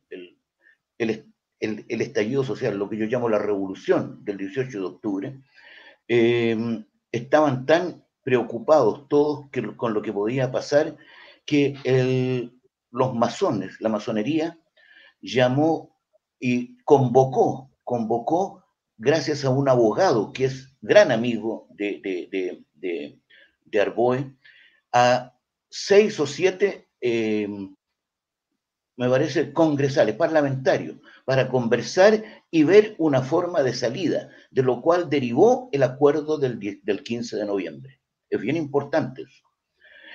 estallido social, lo que yo llamo la revolución del 18 de octubre, eh, estaban tan preocupados todos con lo que podía pasar que los masones, la masonería, llamó y convocó, convocó gracias a un abogado que es gran amigo de, de, de, de Arboe, a seis o siete, em, me parece, congresales, parlamentarios, para conversar y ver una forma de salida, de lo cual derivó el acuerdo del, del 15 de noviembre. Es bien importante eso.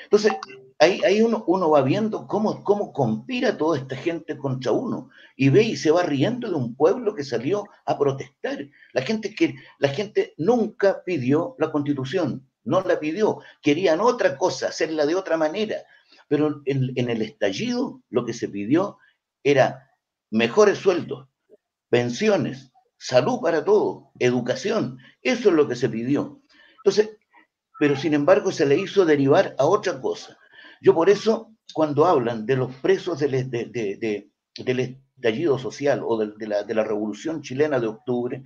Entonces, ahí, uno, uno, va viendo cómo, cómo conspira toda esta gente contra uno y ve y se va riendo de un pueblo que salió a protestar. La gente, que, la gente nunca pidió la constitución, no la pidió, querían otra cosa, hacerla de otra manera. Pero en, en el estallido lo que se pidió era mejores sueldos, pensiones, salud para todos, educación. Eso es lo que se pidió. Entonces, pero sin embargo se le hizo derivar a otra cosa. Yo por eso, cuando hablan de los presos del, estallido social o de, la, de la revolución chilena de octubre,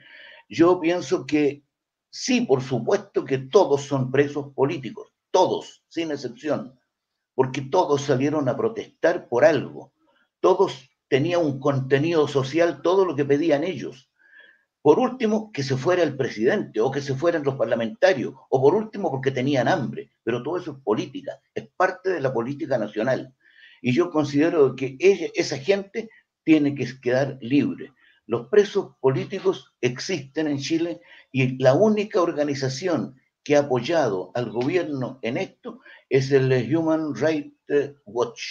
yo pienso que sí, por supuesto que todos son presos políticos, todos, sin excepción, porque todos salieron a protestar por algo, todos tenían un contenido social, todo lo que pedían ellos. Por último, que se fuera el presidente o que se fueran los parlamentarios, o por último, porque tenían hambre. Pero todo eso es política, es parte de la política nacional. Y yo considero que esa gente tiene que quedar libre. Los presos políticos existen en Chile y la única organización que ha apoyado al gobierno en esto es el Human Rights Watch,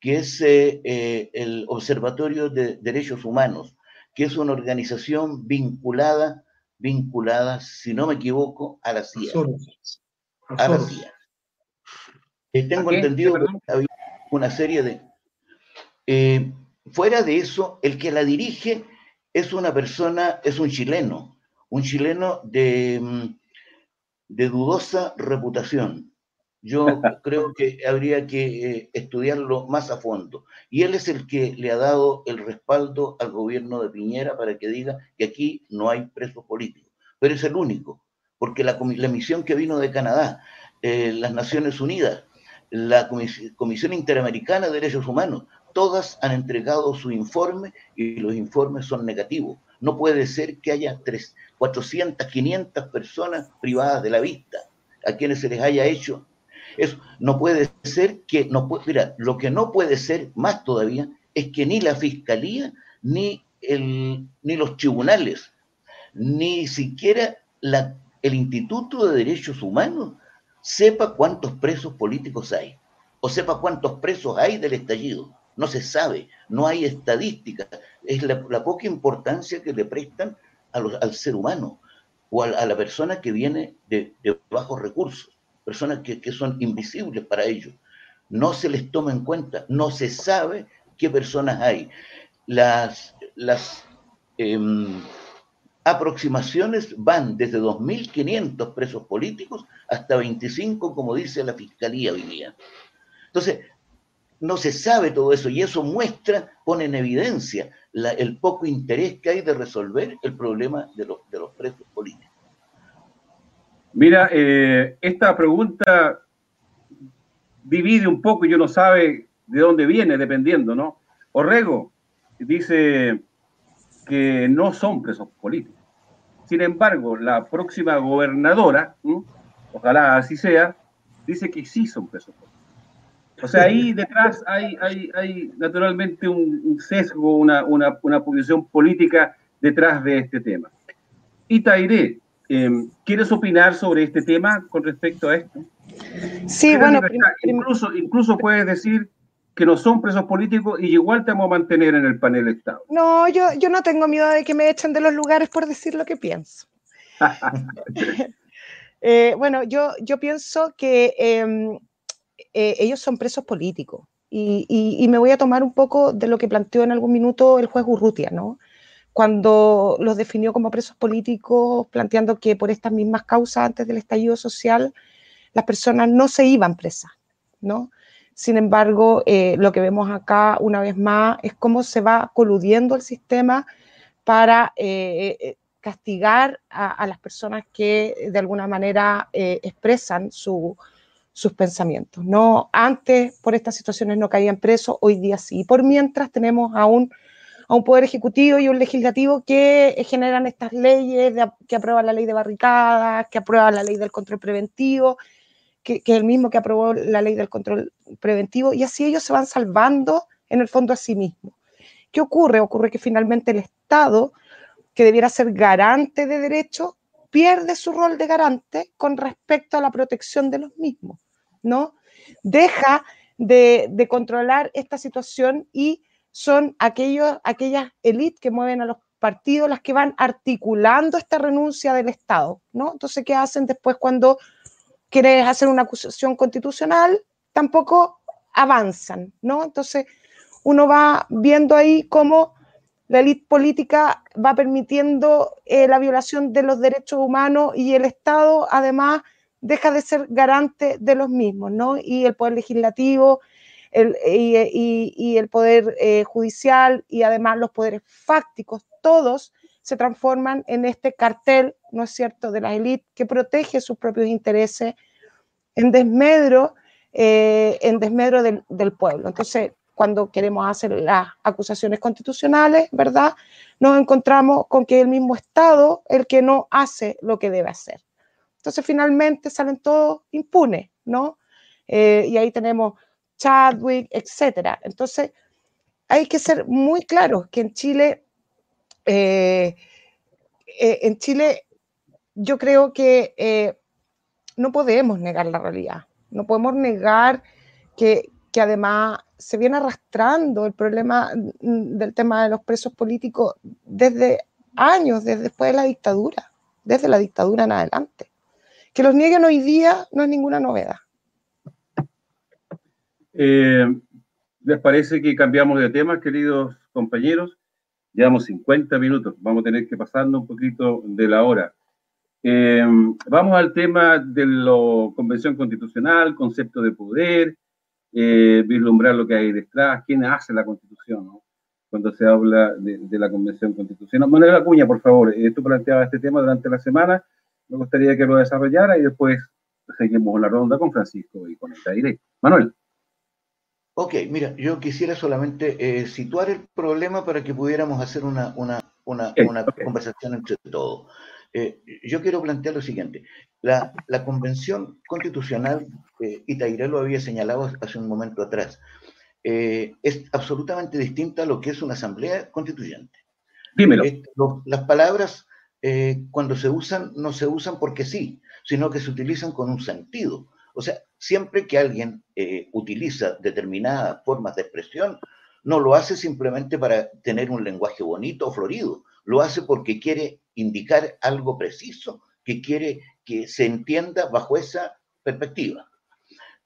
que es eh, eh, el Observatorio de Derechos Humanos que es una organización vinculada, vinculada, si no me equivoco, a la CIA. A, la CIA. Eh, tengo entendido que había una serie de... Eh, fuera de eso, el que la dirige es una persona, es un chileno, un chileno de, mm, de dudosa reputación. Yo creo que habría que eh, estudiarlo más a fondo. Y él es el que le ha dado el respaldo al gobierno de Piñera para que diga que aquí no hay presos políticos. Pero es el único, porque la, misión que vino de Canadá, eh, las Naciones Unidas, la Comisión Interamericana de Derechos Humanos, todas han entregado su informe y los informes son negativos. No puede ser que haya tres, 400, 500 personas privadas de la vista a quienes se les haya hecho eso no puede ser que, no mira, lo que no puede ser más todavía es que ni la fiscalía, ni, el, ni los tribunales, ni siquiera la, el Instituto de Derechos Humanos sepa cuántos presos políticos hay, o sepa cuántos presos hay del estallido. No se sabe, no hay estadísticas. Es la, poca importancia que le prestan al ser humano o a, la persona que viene de bajos recursos personas que, son invisibles para ellos. No se les toma en cuenta, no se sabe qué personas hay. Las, em, aproximaciones van desde 2.500 presos políticos hasta 25, como dice la Fiscalía hoy día. Entonces, no se sabe todo eso y eso muestra, pone en evidencia el poco interés que hay de resolver el problema de los presos políticos. Mira, eh, esta pregunta divide un poco y uno sabe de dónde viene, dependiendo, ¿no? Orrego dice que no son presos políticos. Sin embargo, la próxima gobernadora, ojalá así sea, dice que sí son presos políticos. O sea, ahí detrás hay, hay, naturalmente un, sesgo, una, una, una posición política detrás de este tema. Y Tairé, Em, ¿Quieres opinar sobre este tema con respecto a esto? Sí, bueno. Incluso, incluso puedes decir que no son presos políticos y igual te vamos a mantener en el panel de Estado. No, yo, yo no tengo miedo de que me echen de los lugares por decir lo que pienso. Eh, bueno, yo, yo pienso que em, eh, ellos son presos políticos y, y, me voy a tomar un poco de lo que planteó en algún minuto el juez Urrutia, ¿no? Cuando los definió como presos políticos, planteando que por estas mismas causas antes del estallido social las personas no se iban presas, ¿no? Sin embargo, eh, lo que vemos acá una vez más es cómo se va coludiendo el sistema para eh, eh, castigar a, las personas que de alguna manera expresan sus pensamientos. No, antes por estas situaciones no caían presos, hoy día sí. Por mientras tenemos aún a un poder ejecutivo y un legislativo que generan estas leyes, que aprueban la ley de barricadas, que aprueban la ley del control preventivo, que, es el mismo que aprobó la ley del control preventivo, y así ellos se van salvando en el fondo a sí mismos. ¿Qué ocurre? Ocurre que finalmente el Estado, que debiera ser garante de derechos, pierde su rol de garante con respecto a la protección de los mismos, ¿no? Deja de, de controlar esta situación y son aquellos, aquellas élites que mueven a los partidos las que van articulando esta renuncia del Estado, ¿no? Entonces, ¿qué hacen después cuando quieres hacer una acusación constitucional? Tampoco avanzan, ¿no? Entonces, uno va viendo ahí cómo la élite política va permitiendo eh, la violación de los derechos humanos y el Estado, además, deja de ser garante de los mismos, ¿no? Y el Poder Legislativo y, el poder eh, judicial y además los poderes fácticos, todos se transforman en este cartel, ¿no es cierto?, de la élite que protege sus propios intereses en desmedro, eh, en desmedro del, del, pueblo. Entonces, cuando queremos hacer las acusaciones constitucionales, ¿verdad?, nos encontramos con que el mismo Estado el que no hace lo que debe hacer. Entonces, finalmente salen todos impunes, ¿no? Eh, y ahí tenemos Chadwick, etcétera. Entonces, hay que ser muy claros que en Chile, eh, eh, en Chile, yo creo que eh, no podemos negar la realidad, no podemos negar que, que además se viene arrastrando el problema del tema de los presos políticos desde años, desde después de la dictadura, desde la dictadura en adelante. Que los nieguen hoy día no es ninguna novedad. Eh, ¿Les parece que cambiamos de tema, queridos compañeros? Llevamos 50 minutos, vamos a tener que pasarnos un poquito de la hora. Eh, vamos al tema de la convención constitucional, concepto de poder, eh, vislumbrar lo que hay detrás, quién hace la constitución, ¿no? cuando se habla de, la convención constitucional. Manuel Acuña, por favor, tú planteabas este tema durante la semana, me gustaría que lo desarrollara y después seguimos la ronda con Francisco y con el directo. Manuel. Ok, mira, yo quisiera solamente eh, situar el problema para que pudiéramos hacer una, conversación entre todos. Eh, yo quiero plantear lo siguiente. La, Convención Constitucional, eh, Itairé lo había señalado hace un momento atrás, es absolutamente distinta a lo que es una asamblea constituyente. Dímelo. las palabras, cuando se usan, no se usan porque sí, sino que se utilizan con un sentido. O sea, siempre que alguien eh, utiliza determinadas formas de expresión, no lo hace simplemente para tener un lenguaje bonito o florido, lo hace porque quiere indicar algo preciso, que quiere que se entienda bajo esa perspectiva.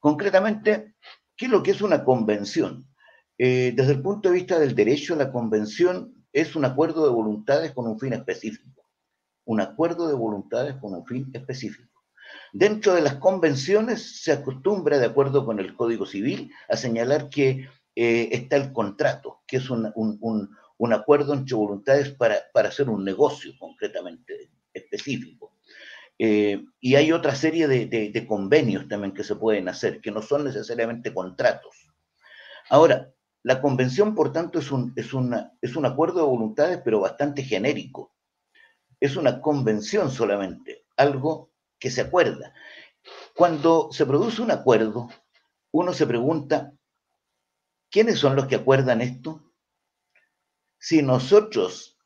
Concretamente, ¿qué es lo que es una convención? Eh, desde el punto de vista del derecho, la convención es un acuerdo de voluntades con un fin específico. Un acuerdo de voluntades con un fin específico. Dentro de las convenciones se acostumbra, de acuerdo con el Código Civil, a señalar que eh, está el contrato, que es un, acuerdo entre voluntades para, hacer un negocio concretamente específico. Eh, y hay otra serie de, convenios también que se pueden hacer, que no son necesariamente contratos. Ahora, la convención, por tanto, es un, es, es un acuerdo de voluntades, pero bastante genérico. Es una convención solamente, algo que se acuerda. Cuando se produce un acuerdo, uno se pregunta, ¿quiénes son los que acuerdan esto? Si nosotros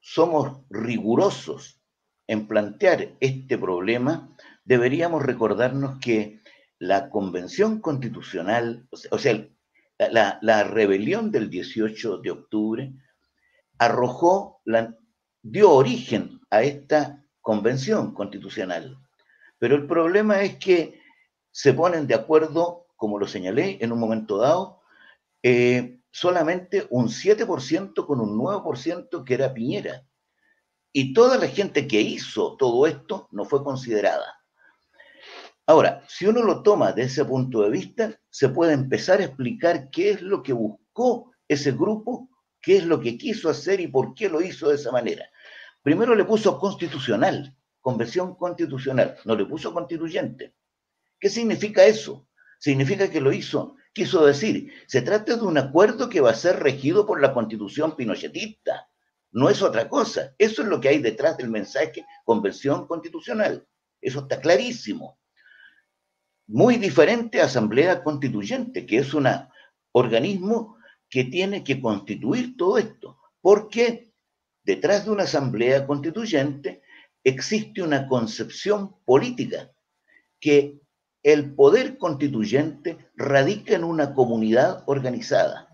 somos rigurosos en plantear este problema, deberíamos recordarnos que la Convención Constitucional, o sea, la, la rebelión del 18 de octubre, arrojó, la, dio origen a esta convención constitucional. Pero el problema es que se ponen de acuerdo, como lo señalé en un momento dado, eh, solamente un 7% con un 9% que era Piñera. Y toda la gente que hizo todo esto no fue considerada. Ahora, si uno lo toma de ese punto de vista, se puede empezar a explicar qué es lo que buscó ese grupo, qué es lo que quiso hacer y por qué lo hizo de esa manera. Primero le puso constitucional, conversión constitucional, no le puso constituyente. ¿Qué significa eso? Significa que lo hizo, quiso decir, se trata de un acuerdo que va a ser regido por la constitución pinochetista, no es otra cosa. Eso es lo que hay detrás del mensaje convención constitucional. Eso está clarísimo. Muy diferente a Asamblea Constituyente, que es un organismo que tiene que constituir todo esto, porque detrás de una Asamblea Constituyente existe una concepción política que el poder constituyente radica en una comunidad organizada,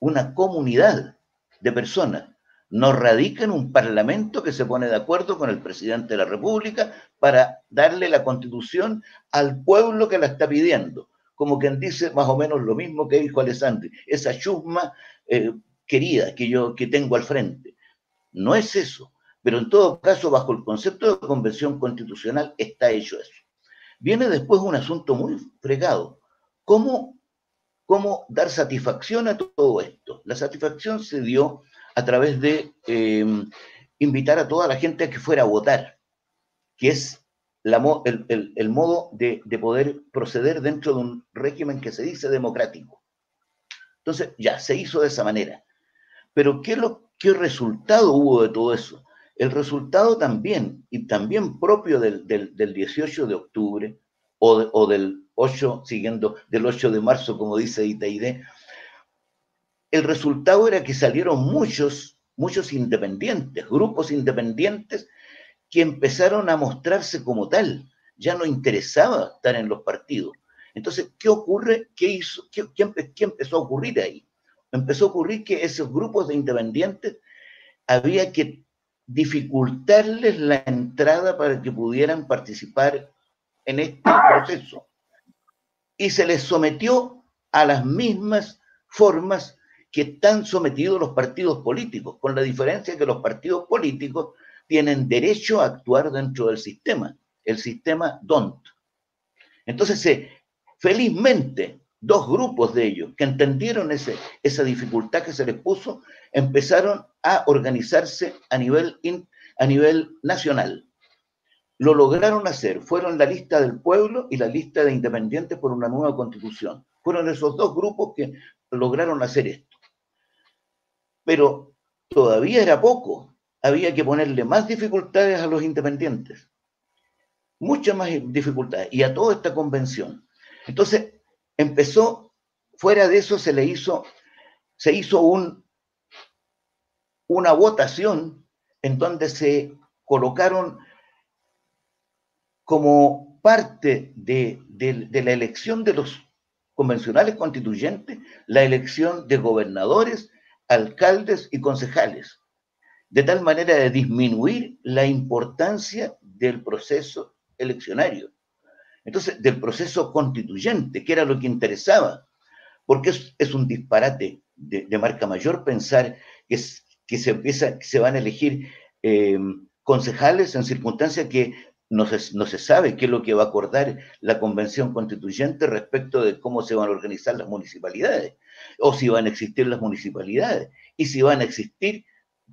una comunidad de personas. No radica en un parlamento que se pone de acuerdo con el presidente de la República para darle la constitución al pueblo que la está pidiendo. Como quien dice más o menos lo mismo que dijo Alessandri, esa chusma eh, querida que yo que tengo al frente. No es eso, pero en todo caso, bajo el concepto de convención constitucional está hecho eso. Viene después un asunto muy fregado. ¿Cómo, cómo dar satisfacción a todo esto? La satisfacción se dio a través de eh, invitar a toda la gente a que fuera a votar, que es el, modo de, poder proceder dentro de un régimen que se dice democrático. Entonces, ya, se hizo de esa manera. Pero ¿qué, lo, qué resultado hubo de todo eso? El resultado también, y también propio del, 18 de octubre, o, del 8, siguiendo del 8 de marzo, como dice Itaide, el resultado era que salieron muchos, muchos independientes, grupos independientes, que empezaron a mostrarse como tal. Ya no interesaba estar en los partidos. Entonces, ¿qué ocurre? ¿Qué, hizo, qué, qué empezó a ocurrir ahí? Empezó a ocurrir que esos grupos de independientes había que dificultarles la entrada para que pudieran participar en este proceso. Y se les sometió a las mismas formas que están sometidos los partidos políticos, con la diferencia que los partidos políticos tienen derecho a actuar dentro del sistema, el sistema DONT. Entonces, felizmente, dos grupos de ellos que entendieron ese, esa dificultad que se les puso, empezaron a organizarse a nivel, a nivel nacional. Lo lograron hacer, fueron la lista del pueblo y la lista de independientes por una nueva constitución. Fueron esos dos grupos que lograron hacer esto. Pero todavía era poco, había que ponerle más dificultades a los independientes, muchas más dificultades, y a toda esta convención. Entonces, empezó, fuera de eso se le hizo, se hizo un, una votación en donde se colocaron como parte de, de, la elección de los convencionales constituyentes, la elección de gobernadores, alcaldes y concejales, de tal manera de disminuir la importancia del proceso eleccionario. Entonces, del proceso constituyente, que era lo que interesaba, porque es, un disparate de, marca mayor pensar que, se, empieza, se van a elegir eh, concejales en circunstancias que no se, no se, sabe qué es lo que va a acordar la convención constituyente respecto de cómo se van a organizar las municipalidades, o si van a existir las municipalidades, y si van a existir,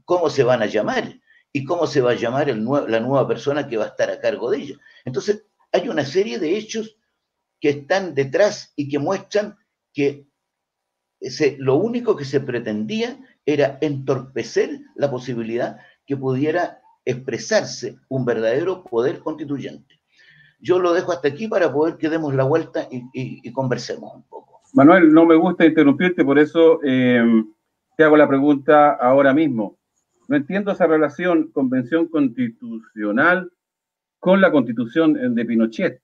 cómo se van a llamar, y cómo se va a llamar la nueva persona que va a estar a cargo de ellos. Entonces, hay una serie de hechos que están detrás y que muestran que lo único que se pretendía era entorpecer la posibilidad que pudiera expresarse un verdadero poder constituyente. Yo lo dejo hasta aquí para poder que demos la vuelta y, conversemos un poco. Manuel, no me gusta interrumpirte, por eso eh, te hago la pregunta ahora mismo. No entiendo esa relación convención constitucional con la constitución de Pinochet.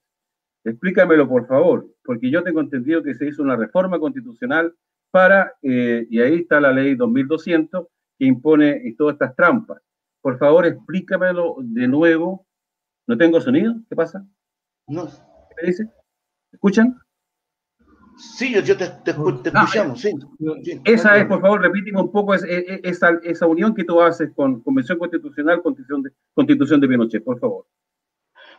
Explícamelo, por favor, porque yo tengo entendido que se hizo una reforma constitucional para, eh, y ahí está la ley 2200, que impone todas estas trampas. Por favor, explícamelo de nuevo. ¿No tengo sonido? ¿Qué pasa? No. ¿Qué me dice? ¿Escuchan? Sí, yo, te, ah, escuchamos, sí. Esa es, por favor, repíteme un poco esa, esa, unión que tú haces con Convención Constitucional, Constitución de, Constitución de Pinochet, por favor.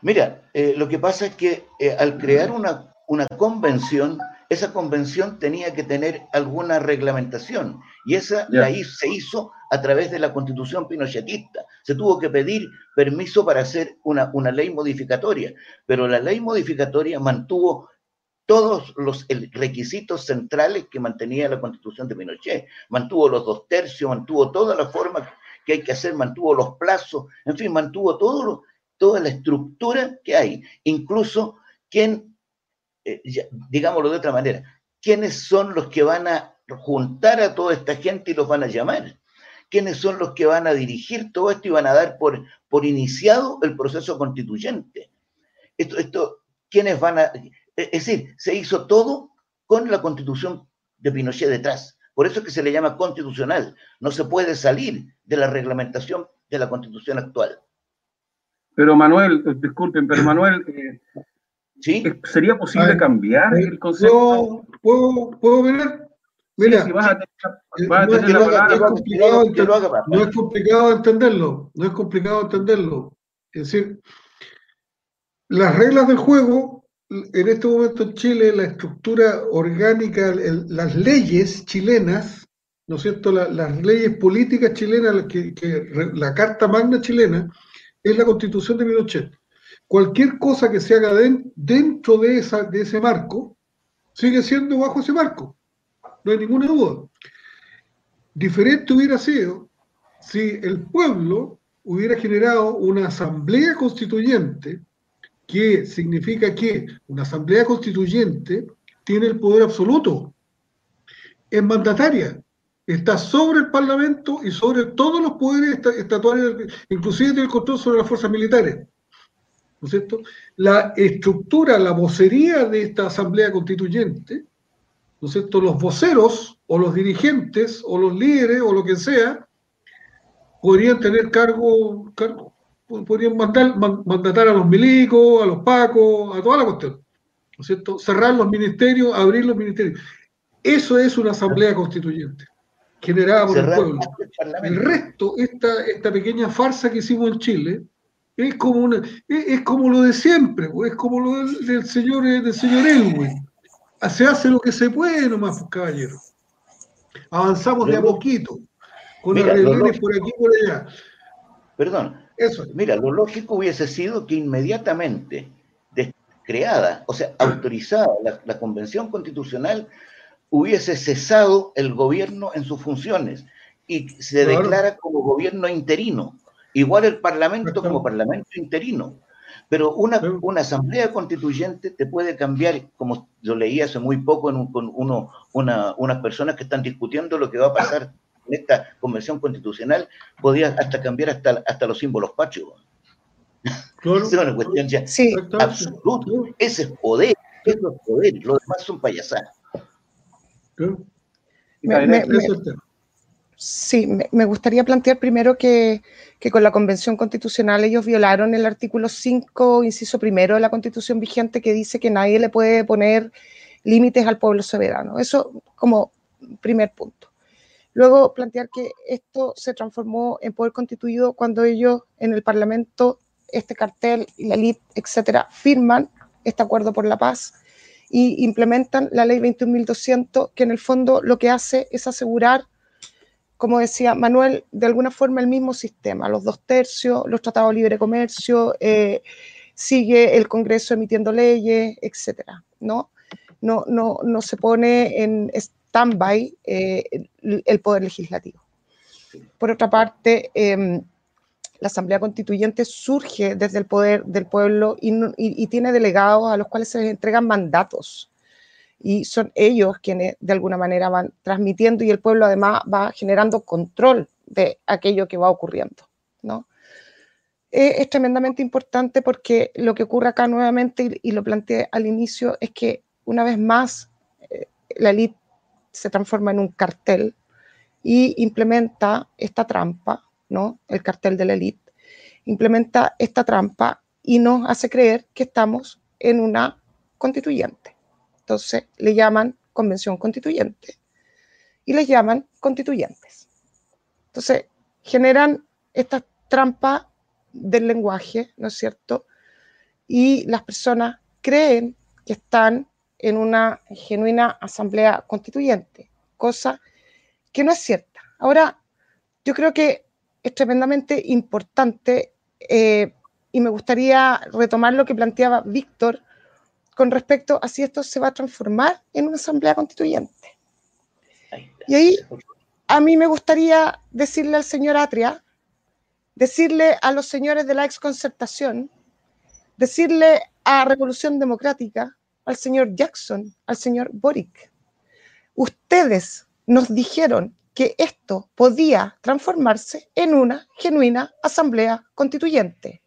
Mira, eh, lo que pasa es que eh, al crear una, una convención, esa convención tenía que tener alguna reglamentación y esa se hizo a través de la constitución pinochetista. Se tuvo que pedir permiso para hacer una, una ley modificatoria, pero la ley modificatoria mantuvo todos los requisitos centrales que mantenía la constitución de Pinochet. Mantuvo los dos tercios, mantuvo toda la forma que hay que hacer, mantuvo los plazos, en fin, mantuvo todo toda la estructura que hay. Incluso, quién, eh, digámoslo de otra manera, quiénes son los que van a juntar a toda esta gente y los van a llamar. ¿Quiénes son los que van a dirigir todo esto y van a dar por, por iniciado el proceso constituyente? Esto, esto, ¿quiénes van a, es decir, se hizo todo con la constitución de Pinochet detrás. Por eso es que se le llama constitucional. No se puede salir de la reglamentación de la constitución actual. Pero Manuel, eh, disculpen, pero Manuel, eh, ¿Sí? ¿sería posible cambiar el concepto? ¿Puedo, puedo ver? Mira, no es complicado entenderlo, no es complicado entenderlo. Es decir, las reglas del juego en este momento en Chile la estructura orgánica, las leyes chilenas, ¿no es cierto? las leyes políticas chilenas, que, la Carta Magna chilena, es la constitución de Pinochet. Cualquier cosa que se haga dentro de, esa, de ese marco, sigue siendo bajo ese marco. No hay ninguna duda. Diferente hubiera sido si el pueblo hubiera generado una asamblea constituyente que significa que una asamblea constituyente tiene el poder absoluto, es mandataria, está sobre el Parlamento y sobre todos los poderes estatutarios, inclusive el control sobre las fuerzas militares. ¿No es cierto? La estructura, la vocería de esta asamblea constituyente, ¿no es cierto? Los voceros o los dirigentes o los líderes o lo que sea, podrían tener cargo, cargo podrían mandar, mandatar a los milicos, a los pacos, a toda la cuestión. ¿No es cierto? Cerrar los ministerios, abrir los ministerios. Eso es una asamblea constituyente, generada por el pueblo. El resto, esta, esta pequeña farsa que hicimos en Chile, es como, una, es, como lo de siempre, es como lo del, señor, del señor Elwin. Se hace lo que se puede nomás, pues, caballero. Avanzamos de a poquito, con arreglones por aquí y por allá. Perdón, eso. Mira, lo lógico hubiese sido que inmediatamente creada, o sea, autorizada la, Convención Constitucional, hubiese cesado el gobierno en sus funciones y se declara como gobierno interino. Igual el Parlamento como Parlamento interino. Pero una, una, asamblea constituyente te puede cambiar, como yo leí hace muy poco en con uno, una, unas personas que están discutiendo lo que va a pasar en esta convención constitucional podía hasta cambiar hasta, hasta los símbolos patrios. es una cuestión ya sí. absoluta. Ese es poder, es poder, los demás son payasadas. Sí, me, gustaría plantear primero que, que, con la Convención Constitucional ellos violaron el artículo 5, inciso primero de la Constitución vigente que dice que nadie le puede poner límites al pueblo soberano. Eso como primer punto. Luego plantear que esto se transformó en poder constituido cuando ellos en el Parlamento, este cartel y la elite, etcétera, firman este acuerdo por la paz y implementan la ley 21.200, que en el fondo lo que hace es asegurar, como decía Manuel, de alguna forma el mismo sistema, los dos tercios, los tratados de libre comercio, eh, sigue el Congreso emitiendo leyes, etcétera, ¿no? No, no, no se pone en, stand-by eh, el poder legislativo. Por otra parte, em, la Asamblea Constituyente surge desde el poder del pueblo y, tiene delegados a los cuales se les entregan mandatos. Y son ellos quienes de alguna manera van transmitiendo y el pueblo además va generando control de aquello que va ocurriendo. ¿no? es tremendamente importante porque lo que ocurre acá nuevamente, y, lo planteé al inicio, es que una vez más eh, la élite se transforma en un cartel y implementa esta trampa, ¿no? El cartel de la élite, implementa esta trampa y nos hace creer que estamos en una constituyente. Entonces le llaman convención constituyente y les llaman constituyentes. Entonces generan esta trampa del lenguaje, ¿no es cierto? y las personas creen que están en una genuina asamblea constituyente, cosa que no es cierta. Ahora, yo creo que es tremendamente importante eh, y me gustaría retomar lo que planteaba Víctor con respecto a si esto se va a transformar en una asamblea constituyente. Y ahí a mí me gustaría decirle al señor Atria, decirle a los señores de la exconcertación, decirle a Revolución Democrática, al señor Jackson, al señor Boric, ustedes nos dijeron que esto podía transformarse en una genuina asamblea constituyente.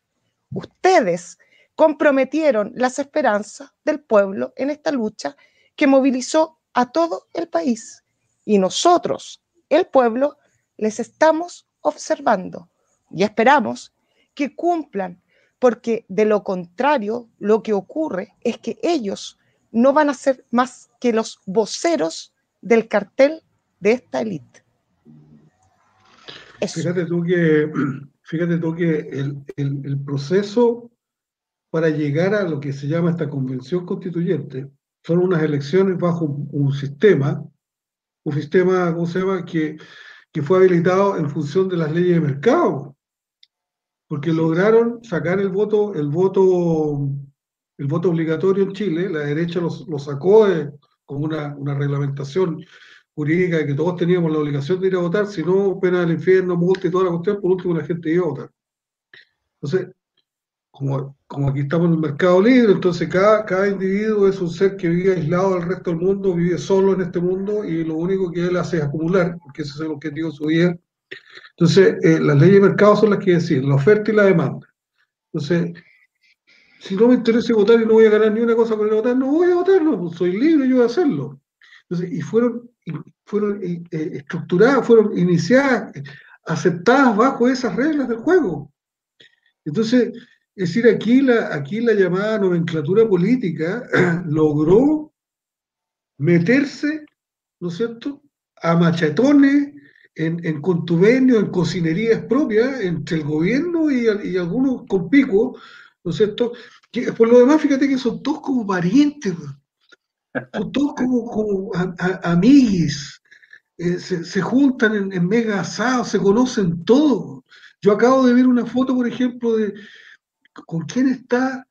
Ustedes comprometieron las esperanzas del pueblo en esta lucha que movilizó a todo el país. Y nosotros, el pueblo, les estamos observando y esperamos que cumplan, porque de lo contrario, lo que ocurre es que ellos no van a ser más que los voceros del cartel de esta élite. Fíjate tú que, fíjate tú que el, el proceso para llegar a lo que se llama esta convención constituyente. Son unas elecciones bajo un, sistema, un sistema, ¿cómo se llama?, que, que fue habilitado en función de las leyes de mercado, porque lograron sacar el voto, el voto, el voto obligatorio en Chile, la derecha lo, sacó con una, una reglamentación jurídica de que todos teníamos la obligación de ir a votar, si no, pena del infierno, multa y toda la cuestión, por último la gente iba a votar. Entonces, como, aquí estamos en el mercado libre, entonces cada, cada individuo es un ser que vive aislado del resto del mundo, vive solo en este mundo y lo único que él hace es acumular, porque ese es el objetivo de su vida. Entonces, eh, las leyes de mercado son las que deciden, la oferta y la demanda. Entonces, si no me interesa votar y no voy a ganar ni una cosa ir a votar, no voy a votar, no, pues soy libre yo de hacerlo. Entonces, y fueron, fueron eh, eh, estructuradas, fueron iniciadas, aceptadas bajo esas reglas del juego. Entonces, es decir, aquí la, aquí la llamada nomenclatura política logró meterse, ¿no es cierto?, a machetones, en, en en cocinerías propias entre el gobierno y, algunos conspicuos, ¿no es cierto? Por lo demás, fíjate que son todos como parientes, son todos como, como amiguis, eh, se, juntan en, en mega asados, se conocen todos. Yo acabo de ver una foto, por ejemplo, de, ¿con quién está?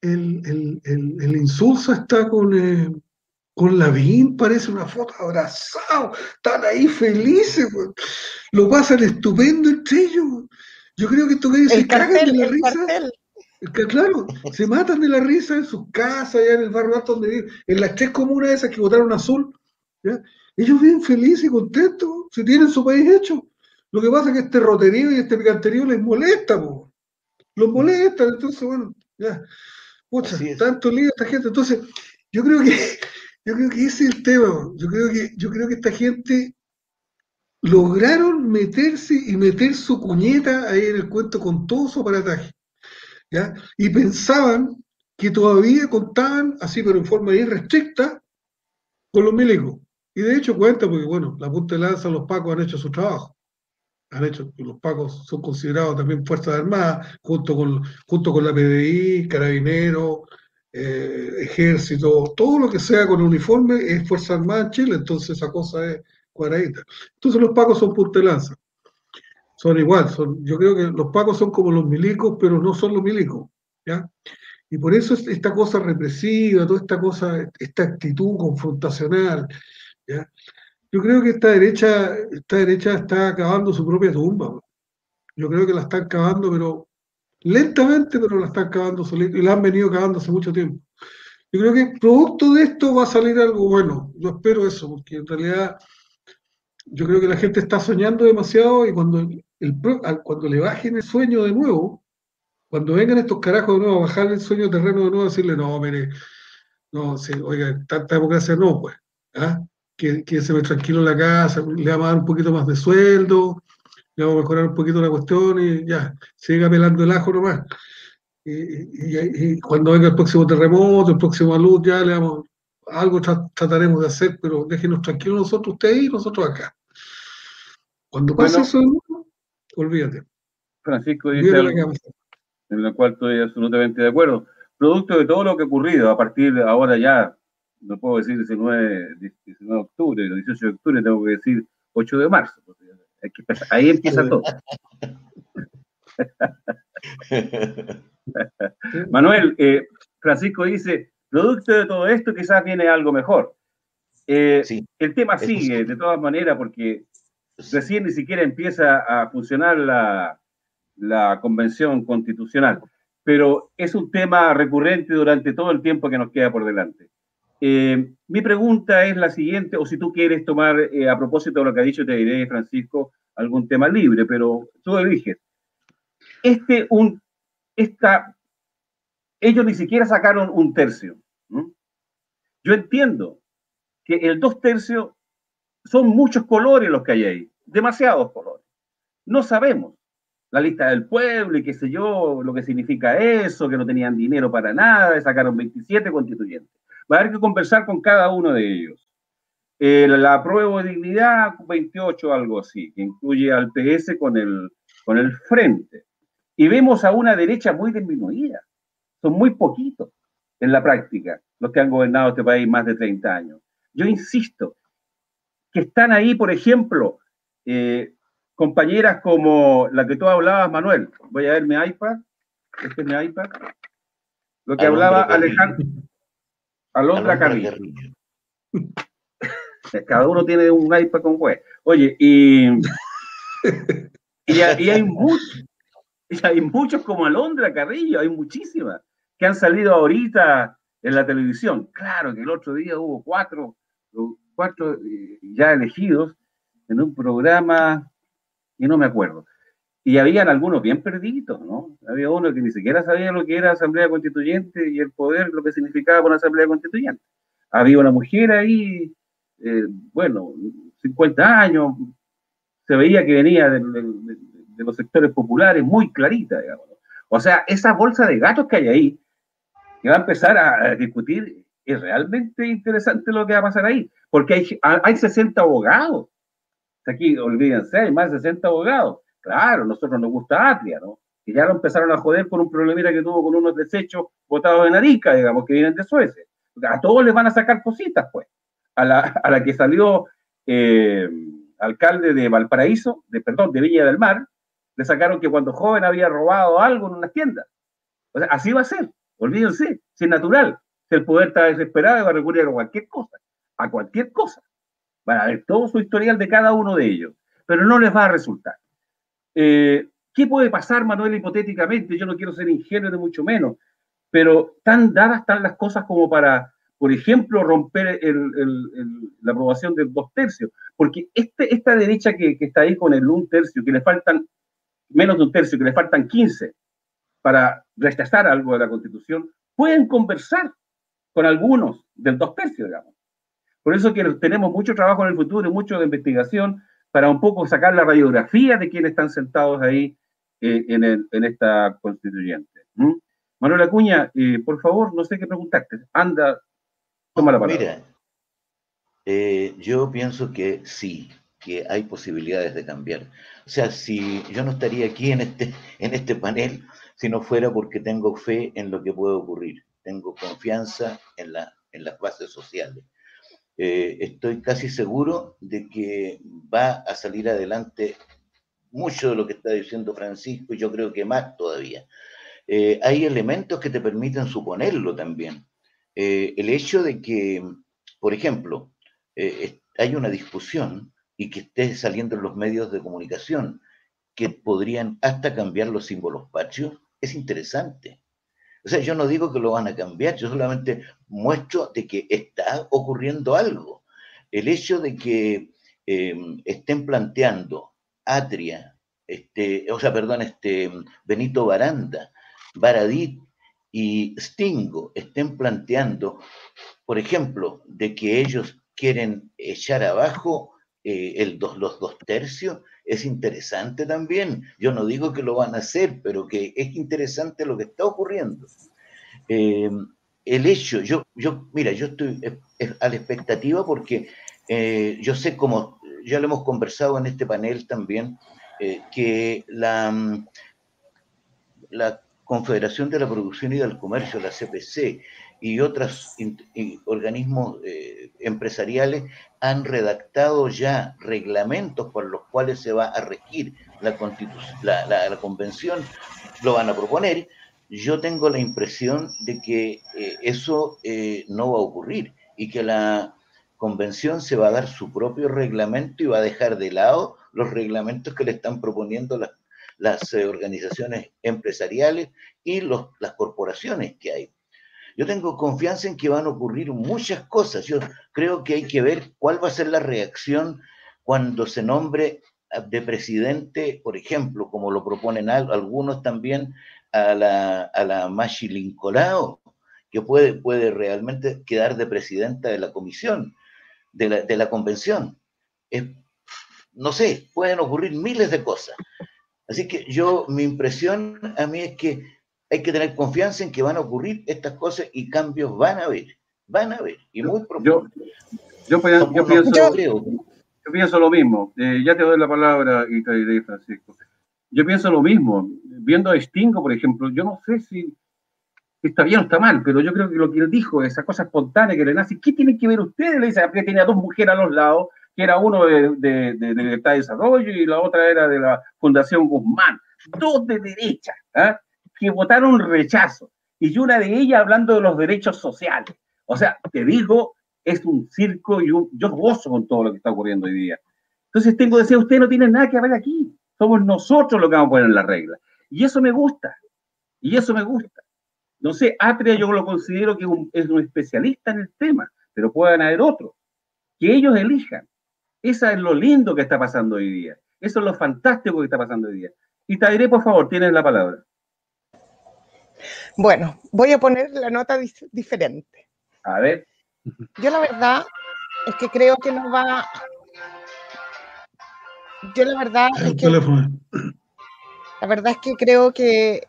El, el, el, insulso está con, eh, con Lavín, parece una foto abrazado, están ahí felices, lo pasan estupendo entre ellos. Yo creo que esto que se cagan de la risa. Claro, se matan de la risa en sus casas, allá en el barrio alto donde viven, en las tres comunas esas que votaron azul. Ellos viven felices y contentos, si tienen su país hecho. Lo que pasa es que este roterío y este picanterío les molesta, po los molestan, entonces, bueno, ya, pucha, tanto lío esta gente. Entonces, yo creo que, yo creo que ese es el tema. Yo creo que, yo creo que esta gente lograron meterse y meter su cuñeta ahí en el cuento con todo su aparataje. Y pensaban que todavía contaban, así pero en forma irrestricta, con los milicos. Y de hecho cuenta, porque bueno, la punta de lanza, los pacos han hecho su trabajo han hecho, los pacos son considerados también Fuerzas Armadas, junto con, junto con la PDI, Carabineros, eh, Ejército, todo lo que sea con uniforme es Fuerza Armada en Chile, entonces esa cosa es cuadradita. Entonces los pacos son puntelanza. Son igual, son, yo creo que los pacos son como los milicos, pero no son los milicos, ¿ya? Y por eso esta cosa represiva, toda esta cosa, esta actitud confrontacional, ¿ya? Yo creo que esta derecha, esta derecha está acabando su propia tumba. Yo creo que la están cavando, pero lentamente, pero la están cavando solito, y la han venido cavando hace mucho tiempo. Yo creo que producto de esto va a salir algo bueno. Yo espero eso, porque en realidad yo creo que la gente está soñando demasiado y cuando, el, cuando le bajen el sueño de nuevo, cuando vengan estos carajos de nuevo a bajar el sueño terreno de nuevo, decirle, no, mire, no, oiga, tanta democracia no, pues. ¿ah? que, se me tranquilo en la casa, le vamos a dar un poquito más de sueldo, le vamos a mejorar un poquito la cuestión y ya, siga pelando el ajo nomás. Y, cuando venga el próximo terremoto, el próximo luz, ya le vamos, algo trataremos de hacer, pero déjenos tranquilos nosotros, usted ahí y nosotros acá. Cuando pase eso, olvídate. Francisco dice en la cual estoy absolutamente de acuerdo. producto de todo lo que ha ocurrido a partir de ahora ya, no puedo decir 19, 19 de octubre, el 18 de octubre, tengo que decir 8 de marzo. ahí empieza todo. Manuel, eh, Francisco dice, producto de todo esto quizás viene algo mejor. Eh, el tema sigue, de todas maneras, porque recién ni siquiera empieza a funcionar la, convención constitucional, pero es un tema recurrente durante todo el tiempo que nos queda por delante. Eh, mi pregunta es la siguiente, o si tú quieres tomar, a propósito de lo que ha dicho, te diré, Francisco, algún tema libre, pero tú eliges. Este, un, esta ellos ni siquiera sacaron un tercio. Yo entiendo que el dos tercios son muchos colores los que hay ahí, demasiados colores. No sabemos la lista del pueblo y qué sé yo, lo que significa eso, que no tenían dinero para nada, sacaron 27 constituyentes. Va a haber que conversar con cada uno de ellos. la prueba de dignidad, 28, algo así, que incluye al PS con el, con el frente. Y vemos a una derecha muy disminuida son muy poquitos en la práctica los que han gobernado este país más de 30 años. Yo insisto, que están ahí, por ejemplo, eh, compañeras como la que tú hablabas, Manuel. Voy a ver mi iPad. Este es mi iPad. Lo que hablaba Alejandro. Alondra Carrillo. Cada uno tiene un iPad con web. Oye, y, y, hay muchos, y hay muchos como Alondra Carrillo, hay muchísimas que han salido ahorita en la televisión. Claro que el otro día hubo cuatro, cuatro eh, ya elegidos en un programa y no me acuerdo. Y habían algunos bien perdidos, ¿no? Había uno que ni siquiera sabía lo que era Asamblea Constituyente y el poder, lo que significaba una Asamblea Constituyente. Había una mujer ahí, eh, bueno, 50 años, se veía que venía de, de los sectores populares, muy clarita, digamos. O sea, esa bolsa de gatos que hay ahí, que va a empezar a, discutir, es realmente interesante lo que va a pasar ahí, porque hay, hay 60 abogados. Aquí, olvídense, hay más de 60 abogados. Claro, nosotros nos gusta Atria, ¿no? Que ya lo empezaron a joder por un problemita que tuvo con unos desechos botados en Arica, digamos, que vienen de Suecia. A todos les van a sacar cositas, pues. A la, a la que salió eh, alcalde de Valparaíso, de, perdón, de Villa del Mar, le sacaron que cuando joven había robado algo en una tienda. O sea, así va a ser. Olvídense, si es natural. El poder está desesperado, va a recurrir a cualquier cosa. A cualquier cosa. Van a ver todo su historial de cada uno de ellos. Pero no les va a resultar. Eh, ¿Qué puede pasar, Manuel, hipotéticamente? Yo no quiero ser ingenuo, de mucho menos. Pero tan dadas están las cosas como para, por ejemplo, romper la aprobación del dos tercios. Porque este, esta derecha que, que está ahí con el un tercio, que le faltan menos de un tercio, que le faltan 15, para rechazar algo de la Constitución, pueden conversar con algunos del dos tercios, digamos. Por eso que tenemos mucho trabajo en el futuro y mucho de investigación para un poco sacar la radiografía de quienes están sentados ahí eh, en, esta constituyente. Manuel Acuña, eh, por favor, no sé qué preguntarte. Anda, toma la palabra. Mira, eh, yo pienso que sí, que hay posibilidades de cambiar. O sea, si yo no estaría aquí en este, en este panel si no fuera porque tengo fe en lo que puede ocurrir, tengo confianza en, la, las bases sociales. Eh, estoy casi seguro de que va a salir adelante mucho de lo que está diciendo Francisco y yo creo que más todavía. Eh, hay elementos que te permiten suponerlo también. Eh, el hecho de que, por ejemplo, hay una discusión y que esté saliendo en los medios de comunicación que podrían hasta cambiar los símbolos patrios, es interesante. O sea, yo no digo que lo van a cambiar, yo solamente muestro de que está ocurriendo algo. El hecho de que em, estén planteando Atria, este, o sea, perdón, este, Benito Baranda, Baradit y Stingo estén planteando, por ejemplo, de que ellos quieren echar abajo eh, el dos, los dos tercios, es interesante también. Yo no digo que lo van a hacer, pero que es interesante lo que está ocurriendo. Eh, el hecho, yo, yo, mira, yo estoy a la expectativa porque eh, yo sé como, ya lo hemos conversado en este panel también, que la, la Confederación de la Producción y del Comercio, la CPC, y otros organismos eh, empresariales han redactado ya reglamentos por los cuales se va a regir la, la, convención, lo van a proponer. Yo tengo la impresión de que eh, eso eh, no va a ocurrir y que la convención se va a dar su propio reglamento y va a dejar de lado los reglamentos que le están proponiendo las, las organizaciones empresariales y los, las corporaciones que hay yo tengo confianza en que van a ocurrir muchas cosas. Yo creo que hay que ver cuál va a ser la reacción cuando se nombre de presidente, por ejemplo, como lo proponen algunos también, a la, a la Machi que puede, puede realmente quedar de presidenta de la comisión, de la, de la convención. no sé, pueden ocurrir miles de cosas. Así que yo, mi impresión a mí es que hay que tener confianza en que van a ocurrir estas cosas y cambios van a haber, van a haber, y muy Yo, yo, pienso, lo mismo, eh, ya te doy la palabra, Itaide Francisco. Yo pienso lo mismo, viendo a Stingo, por ejemplo, yo no sé si está bien o está mal, pero yo creo que lo que él dijo, esa cosa espontánea que le nace, ¿qué tienen que ver ustedes? Le dice, porque tenía dos mujeres a los lados, que era uno de, de, de, de Libertad de Desarrollo y la otra era de la Fundación Guzmán, dos de derecha, ¿ah? Que votaron rechazo. Y una de ellas hablando de los derechos sociales. O sea, te digo, es un circo y yo gozo con todo lo que está ocurriendo hoy día. Entonces tengo que decir, usted no tiene nada que ver aquí. Somos nosotros los que vamos a poner en la regla. Y eso me gusta. Y eso me gusta. No sé, Atria yo lo considero que es un especialista en el tema, pero pueden haber otros. Que ellos elijan. Eso es lo lindo que está pasando hoy día. Eso es lo fantástico que está pasando hoy día. Y te diré, por favor, tienes la palabra. Bueno, voy a poner la nota diferente. A ver. Yo la verdad es que creo que no va. Yo la verdad es que. La verdad es que creo que,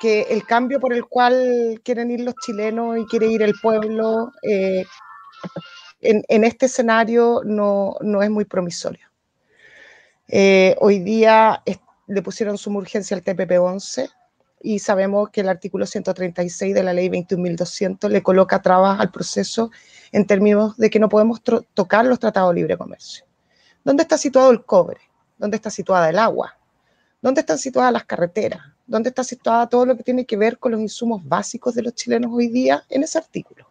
que el cambio por el cual quieren ir los chilenos y quiere ir el pueblo eh, en, este escenario no, es muy promisorio. Eh, hoy día le pusieron suma urgencia al TPP-11 y sabemos que el artículo 136 de la ley 21.200 le coloca trabas al proceso en términos de que no podemos tocar los tratados de libre comercio. ¿Dónde está situado el cobre? ¿Dónde está situada el agua? ¿Dónde están situadas las carreteras? ¿Dónde está situada todo lo que tiene que ver con los insumos básicos de los chilenos hoy día en ese artículo?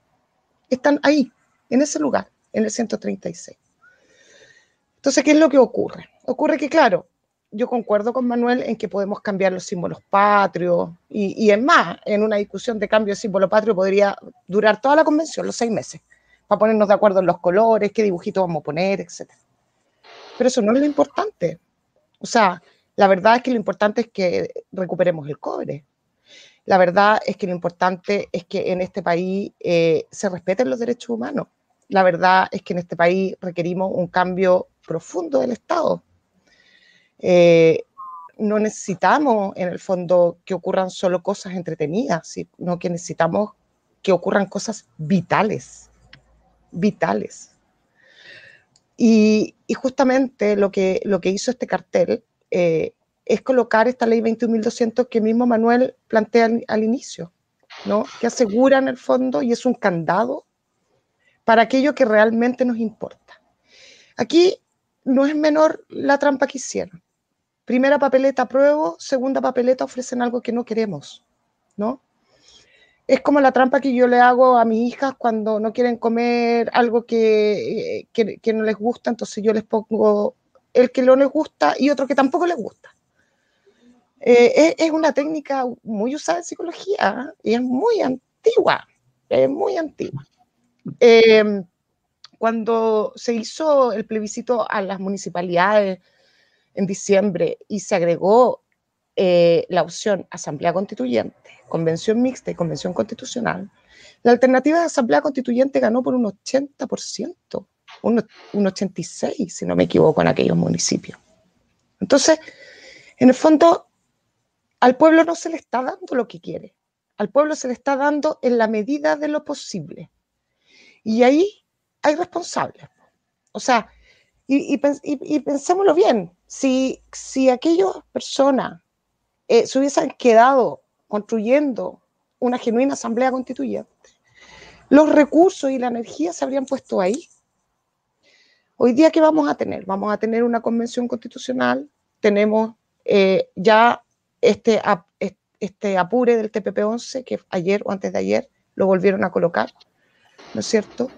Están ahí, en ese lugar, en el 136. Entonces, ¿qué es lo que ocurre? Ocurre que, claro, yo concuerdo con Manuel en que podemos cambiar los símbolos patrios y, y es más, en una discusión de cambio de símbolo patrio podría durar toda la convención, los seis meses, para ponernos de acuerdo en los colores, qué dibujito vamos a poner, etc. Pero eso no es lo importante. O sea, la verdad es que lo importante es que recuperemos el cobre. La verdad es que lo importante es que en este país eh, se respeten los derechos humanos. La verdad es que en este país requerimos un cambio profundo del Estado eh, no necesitamos, en el fondo, que ocurran solo cosas entretenidas, sino que necesitamos que ocurran cosas vitales, vitales. Y, justamente lo que, lo que hizo este cartel eh, es colocar esta ley 21.200 que mismo Manuel plantea al, inicio, ¿no? que asegura en el fondo y es un candado para aquello que realmente nos importa. Aquí no es menor la trampa que hicieron. Primera papeleta apruebo, segunda papeleta ofrecen algo que no queremos, ¿no? Es como la trampa que yo le hago a mis hijas cuando no quieren comer algo que, que, no les gusta, entonces yo les pongo el que no les gusta y otro que tampoco les gusta. Eh, es, una técnica muy usada en psicología ¿eh? y es muy antigua, es muy antigua. Eh, cuando se hizo el plebiscito a las municipalidades en diciembre y se agregó eh, la opción Asamblea Constituyente, Convención Mixta y Convención Constitucional, la alternativa de Asamblea Constituyente ganó por un 80%, un, un 86%, si no me equivoco, en aquellos municipios. Entonces, en el fondo, al pueblo no se le está dando lo que quiere, al pueblo se le está dando en la medida de lo posible. Y ahí hay responsables. O sea, y, y, pensémoslo bien, si, si aquellas personas eh, se hubiesen quedado construyendo una genuina asamblea constituyente, los recursos y la energía se habrían puesto ahí. Hoy día, ¿qué vamos a tener? Vamos a tener una convención constitucional, tenemos eh, ya este, este apure del TPP-11, que ayer o antes de ayer lo volvieron a colocar, ¿no es cierto?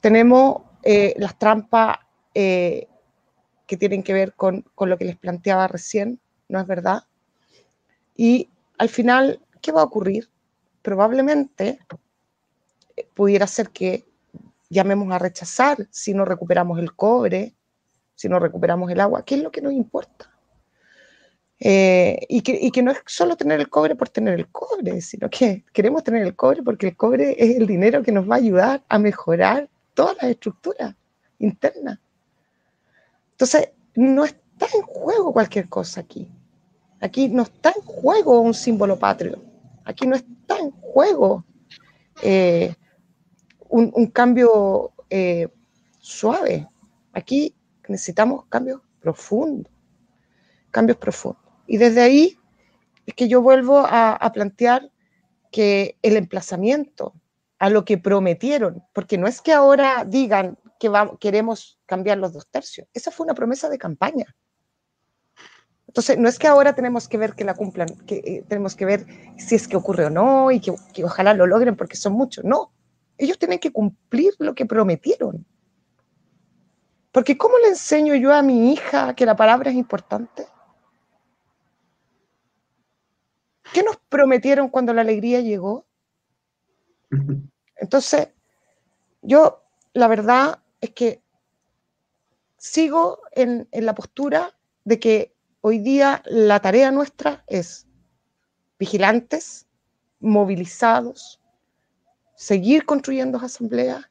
Tenemos eh, las trampas que tienen que ver con, con, lo que les planteaba recién, ¿no es verdad? Y al final, ¿qué va a ocurrir? Probablemente eh, pudiera ser que llamemos a rechazar si no recuperamos el cobre, si no recuperamos el agua, ¿qué es lo que nos importa? y, que, y, que, no es solo tener el cobre por tener el cobre, sino que queremos tener el cobre porque el cobre es el dinero que nos va a ayudar a mejorar todas las estructuras internas. Entonces, no está en juego cualquier cosa aquí. Aquí no está en juego un símbolo patrio. Aquí no está en juego eh, un, cambio eh, suave. Aquí necesitamos cambios profundos. Cambios profundos. Y desde ahí es que yo vuelvo a plantear que el emplazamiento a lo que prometieron, porque no es que ahora digan que queremos cambiar los dos tercios, esa fue una promesa de campaña. Entonces, no es que ahora tenemos que ver que la cumplan, que eh, tenemos que ver si es que ocurre o no y que, que ojalá lo logren porque son muchos. No, ellos tienen que cumplir lo que prometieron. Porque ¿cómo le enseño yo a mi hija que la palabra es importante? ¿Qué nos prometieron cuando la alegría llegó? Entonces, yo la verdad es que sigo en, la postura de que hoy día la tarea nuestra es vigilantes, movilizados, seguir construyendo asambleas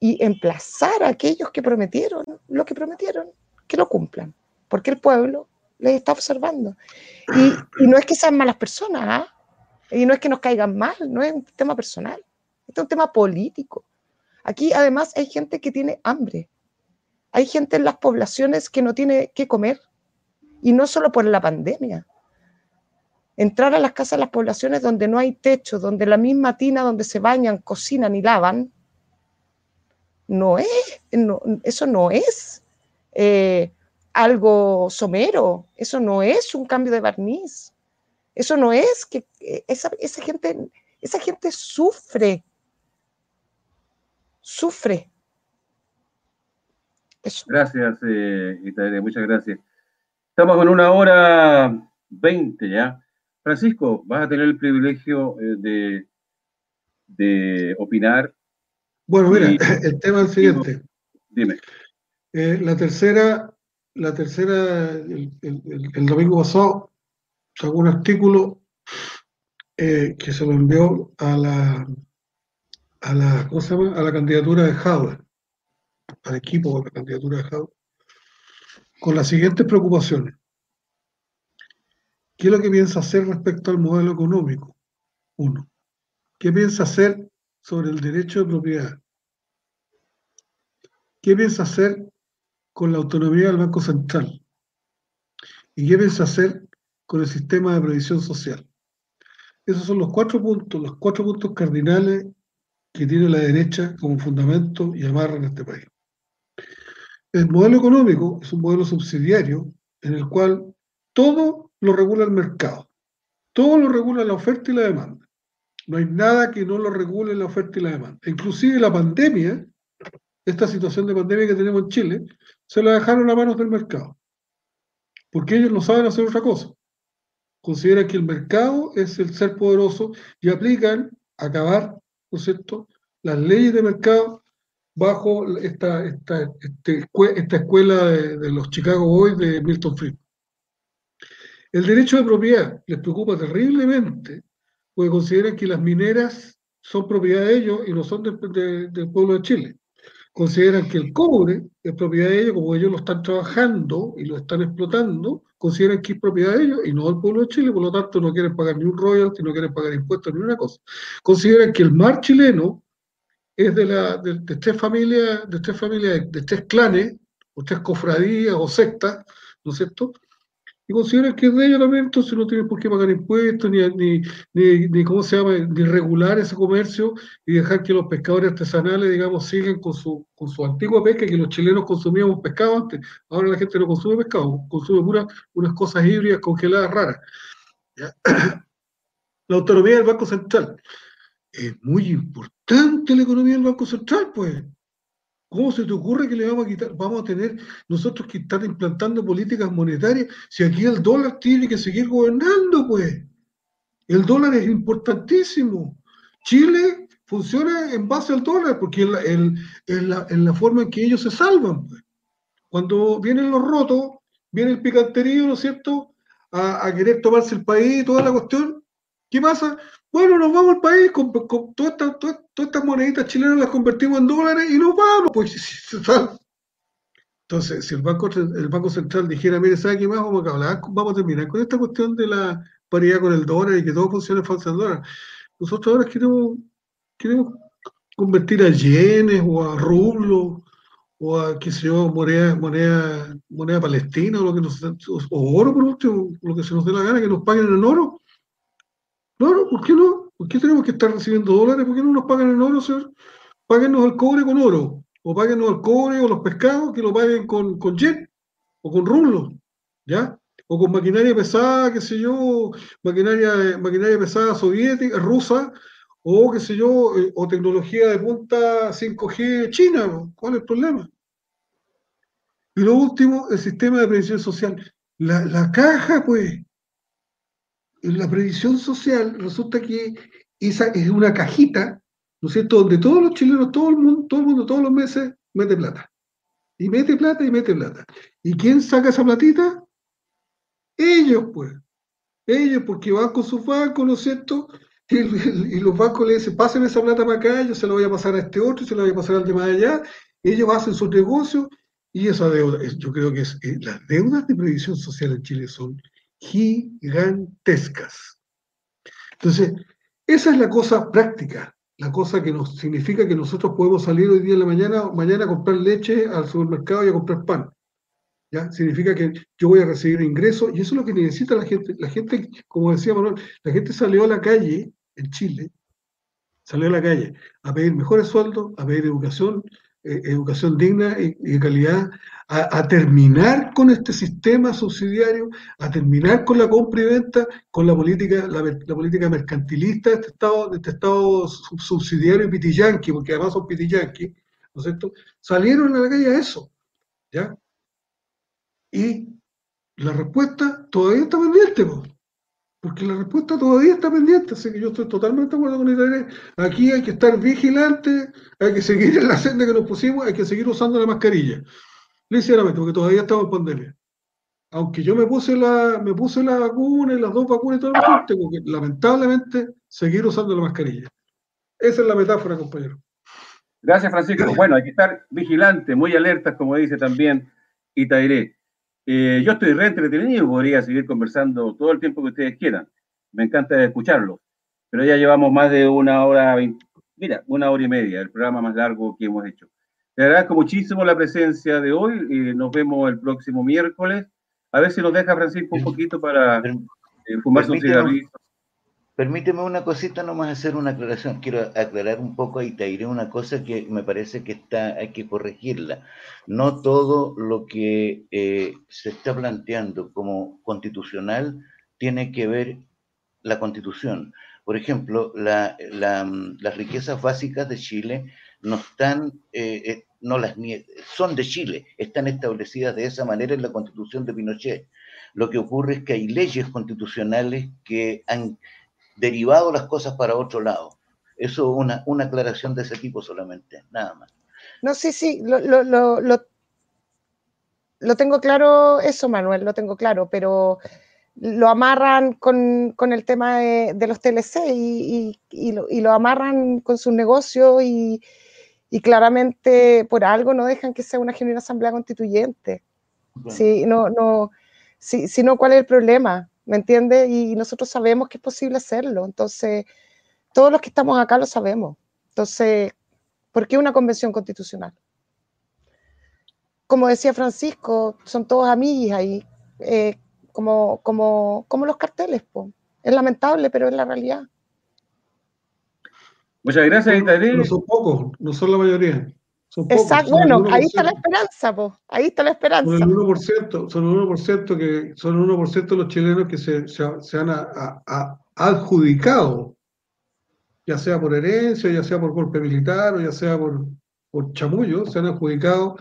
y emplazar a aquellos que prometieron lo que prometieron, que lo cumplan, porque el pueblo les está observando. Y, no es que sean malas personas, ¿ah? Y no es que nos caigan mal, no es un tema personal, es un tema político. Aquí además hay gente que tiene hambre. Hay gente en las poblaciones que no tiene qué comer. Y no solo por la pandemia. Entrar a las casas de las poblaciones donde no hay techo, donde la misma tina donde se bañan, cocinan y lavan, no es, eso no es eh, algo somero, eso no es un cambio de barniz. Eso no es que eh, esa, gente, esa gente sufre, sufre. Gracias, eh, muchas gracias. Estamos en una hora veinte ya. Francisco, vas a tener el privilegio eh, de, de opinar. Bueno, mira, el tema es el siguiente. Dime. Eh, la tercera, la tercera, el domingo pasado sacó un artículo eh, que se lo envió a la, a la, ¿cómo se llama? a la candidatura de Howard, al equipo de la candidatura de Howard, con las siguientes preocupaciones. ¿Qué es lo que piensa hacer respecto al modelo económico? Uno. ¿Qué piensa hacer sobre el derecho de propiedad? ¿Qué piensa hacer con la autonomía del Banco Central? ¿Y qué piensa hacer con el sistema de previsión social. Esos son los cuatro puntos, los cuatro puntos cardinales que tiene la derecha como fundamento y amarra en este país. El modelo económico es un modelo subsidiario en el cual todo lo regula el mercado, todo lo regula la oferta y la demanda. No hay nada que no lo regule la oferta y la demanda. Inclusive la pandemia, esta situación de pandemia que tenemos en Chile, se la dejaron a manos del mercado, porque ellos no saben hacer otra cosa consideran que el mercado es el ser poderoso y aplican acabar, ¿no es cierto?, las leyes de mercado bajo esta, esta, este, esta escuela de, los Chicago Boys de Milton Friedman. El derecho de propiedad les preocupa terriblemente porque consideran que las mineras son propiedad de ellos y no son del pueblo de Chile. Consideran que el cobre es propiedad de ellos, como ellos lo están trabajando y lo están explotando, consideran que es propiedad de ellos y no del pueblo de Chile, por lo tanto no quieren pagar ni un royalty, no quieren pagar impuestos ni una cosa. Consideran que el mar chileno es de, la, de, tres familias, de tres familias, de tres clanes, o tres cofradías o sectas, ¿no es cierto?, y consideran que es de ellos también, entonces no tienen por qué pagar impuestos, ni, ni, ni, ¿cómo se llama?, ni regular ese comercio y dejar que los pescadores artesanales, digamos, sigan con su, con su antigua pesca, que los chilenos consumíamos pescado antes, ahora la gente no consume pescado, consume puras unas cosas híbridas congeladas raras. La autonomía del Banco Central. Es muy importante la economía del Banco Central, pues. ¿Cómo se te ocurre que le vamos a quitar, vamos a tener nosotros que estar implantando políticas monetarias si aquí el dólar tiene que seguir gobernando, pues? El dólar es importantísimo. Chile funciona en base al dólar porque es la, forma en que ellos se salvan. Pues. Cuando vienen los rotos, viene el picanterío, ¿no es cierto? A, a querer tomarse el país y toda la cuestión. ¿Qué pasa? Bueno, nos vamos al país, con, todas, estas, moneditas chilenas las convertimos en dólares y nos vamos. Pues, Entonces, si el Banco, el banco Central dijera, mire, ¿sabe qué más? Vamos a, hablar, vamos a terminar con esta cuestión de la paridad con el dólar y que todo funcione falso el dólar. Nosotros ahora queremos, queremos convertir a yenes o a rublos o a, qué sé yo, moneda, moneda, moneda palestina o, lo que nos, o oro, por último, lo que se nos dé la gana, que nos paguen en oro no, ¿por qué no? ¿Por qué tenemos que estar recibiendo dólares? ¿Por qué no nos pagan en oro, señor? Páguenos el cobre con oro, o páguenos el cobre o los pescados que lo paguen con, con jet o con rublos, ¿ya? O con maquinaria pesada, qué sé yo, maquinaria, maquinaria pesada soviética, rusa, o qué sé yo, eh, o tecnología de punta 5G china, ¿cuál es el problema? Y lo último, el sistema de previsión social. La, la caja, pues, la previsión social resulta que esa es una cajita, ¿no es cierto?, donde todos los chilenos, todo el mundo, todo el mundo, todos los meses mete plata. Y mete plata y mete plata. ¿Y quién saca esa platita? Ellos, pues. Ellos, porque van con sus bancos, ¿no es cierto? Y, los bancos le dicen, pásenme esa plata para acá, yo se la voy a pasar a este otro, se la voy a pasar al de más allá. Ellos hacen sus negocios y esa deuda, yo creo que es, eh, las deudas de previsión social en Chile son gigantescas. Entonces, esa es la cosa práctica, la cosa que nos significa que nosotros podemos salir hoy día en la mañana, mañana a comprar leche al supermercado y a comprar pan. ¿Ya? Significa que yo voy a recibir ingresos y eso es lo que necesita la gente. La gente, como decía Manuel, la gente salió a la calle en Chile, salió a la calle a pedir mejores sueldos, a pedir educación, eh, educación digna y, de calidad, a, terminar con este sistema subsidiario, a terminar con la compra y venta, con la política, la, política mercantilista de este Estado, de este estado subsidiario y pitillanqui, porque además son pitillanqui, ¿no es cierto? Salieron a la calle a eso, ¿ya? Y la respuesta todavía está pendiente, porque la respuesta todavía está pendiente, así que yo estoy totalmente de acuerdo con Israel. Aquí hay que estar vigilante, hay que seguir en la senda que nos pusimos, hay que seguir usando la mascarilla. Sinceramente, porque todavía estamos en pandemia. Aunque yo me puse la, me puse la vacuna y las dos vacunas y todo lo tengo que lamentablemente seguir usando la mascarilla. Esa es la metáfora, compañero. Gracias, Francisco. Bueno, hay que estar vigilante, muy alertas, como dice también Itairé. Eh, yo estoy re entretenido, podría seguir conversando todo el tiempo que ustedes quieran. Me encanta escucharlo. Pero ya llevamos más de una hora, mira, una hora y media, el programa más largo que hemos hecho. Te agradezco muchísimo la presencia de hoy y nos vemos el próximo miércoles. A ver si nos deja Francisco un poquito para eh, fumarse un cigarrillo. Permíteme una cosita nomás hacer una aclaración. Quiero aclarar un poco ahí, te diré una cosa que me parece que está, hay que corregirla. No todo lo que eh, se está planteando como constitucional tiene que ver la constitución. Por ejemplo, las riquezas básicas de Chile no están, eh, eh, no las son de Chile, están establecidas de esa manera en la constitución de Pinochet. Lo que ocurre es que hay leyes constitucionales que han derivado las cosas para otro lado. Eso es una, una aclaración de ese tipo solamente, nada más. No, sí, sí, lo, lo, lo, lo, tengo claro eso, Manuel, lo tengo claro, pero lo amarran con, con el tema de, de, los TLC y, y, lo, y, lo, amarran con su negocio y, claramente por algo no dejan que sea una genuina asamblea constituyente. Sí, no, no, si, si no, ¿cuál es el problema? ¿Me entiendes? Y nosotros sabemos que es posible hacerlo. Entonces, todos los que estamos acá lo sabemos. Entonces, ¿por qué una convención constitucional? Como decía Francisco, son todos amigos ahí. Eh, como, como, como los carteles. Es lamentable, pero es la realidad. Muchas gracias, No son pocos, no son la mayoría. Exacto, bueno, ahí está la esperanza, po. ahí está la esperanza. Son el 1%, son el 1% que son el 1% de los chilenos que se, se, han adjudicado, ya sea por herencia, ya sea por golpe militar o ya sea por, por chamullo, se han adjudicado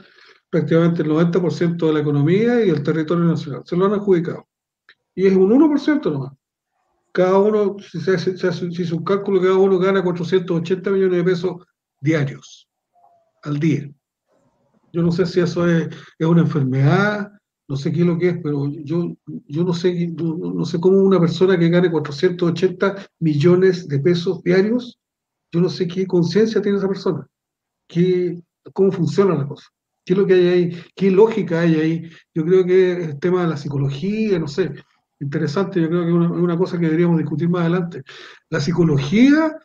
prácticamente el 90% de la economía y el territorio nacional. Se lo han adjudicado. Y es un 1% nomás. Cada uno, si se hace, un cálculo, cada uno gana 480 millones de pesos diarios al día. Yo no sé si eso es, una enfermedad, no sé qué es lo que es, pero yo, yo no, sé, no, sé cómo una persona que gane 480 millones de pesos diarios, yo no sé qué conciencia tiene esa persona, qué, cómo funciona la cosa, qué es lo que hay ahí, qué lógica hay ahí. Yo creo que es el tema de la psicología, no sé, interesante, yo creo que es una, cosa que deberíamos discutir más adelante. La psicología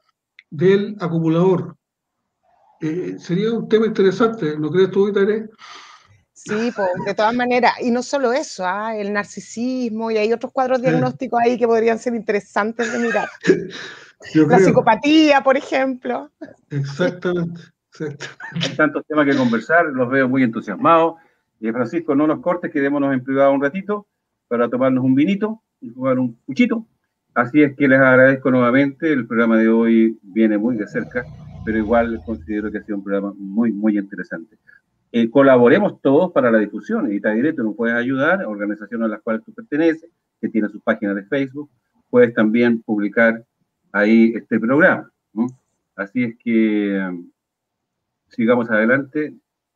del acumulador. Eh, sería un tema interesante, ¿no crees tú, Itaré? Sí, pues, de todas maneras, y no solo eso, ¿ah? el narcisismo, y hay otros cuadros diagnósticos ahí que podrían ser interesantes de mirar. la psicopatía, por ejemplo. Exactamente, exactamente. Hay tantos temas que conversar, los veo muy entusiasmados. Y Francisco, no nos cortes, quedémonos en privado un ratito para tomarnos un vinito y jugar un cuchito. Así es que les agradezco nuevamente. El programa de hoy viene muy de cerca pero igual considero que ha sido un programa muy, muy interesante. Eh, colaboremos todos para la difusión. Edita Directo nos puedes ayudar, organizaciones a las cuales tú perteneces, que tienen sus páginas de Facebook, puedes también publicar ahí este programa. Así es que um, sigamos adelante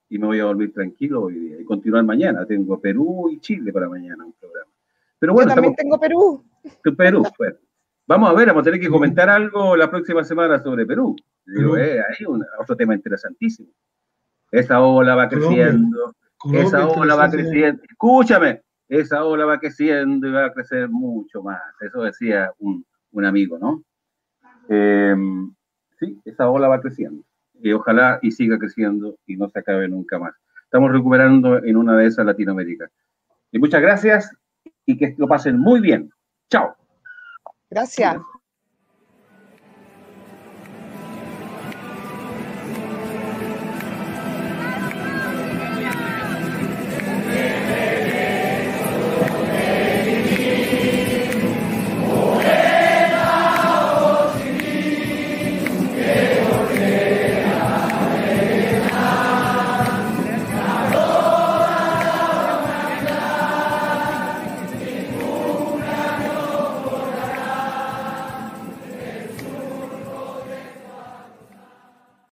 y me voy a volver tranquilo y, continuar mañana. Tengo Perú y Chile para mañana un programa. Pero bueno, Yo también tengo Perú. Perú, bueno. Vamos a ver, vamos a tener que comentar algo la próxima semana sobre Perú. Digo, eh, hay otro tema interesantísimo. Esa ola va creciendo, esa ola va creciendo. Escúchame, esa ola va creciendo y va a crecer mucho más. Eso decía un, amigo, ¿no? Em, sí, esa ola va creciendo. Y ojalá y siga creciendo y no se acabe nunca más. Estamos recuperando en una de esas Latinoamérica. Y muchas gracias y que lo pasen muy bien. Chao. Gracias.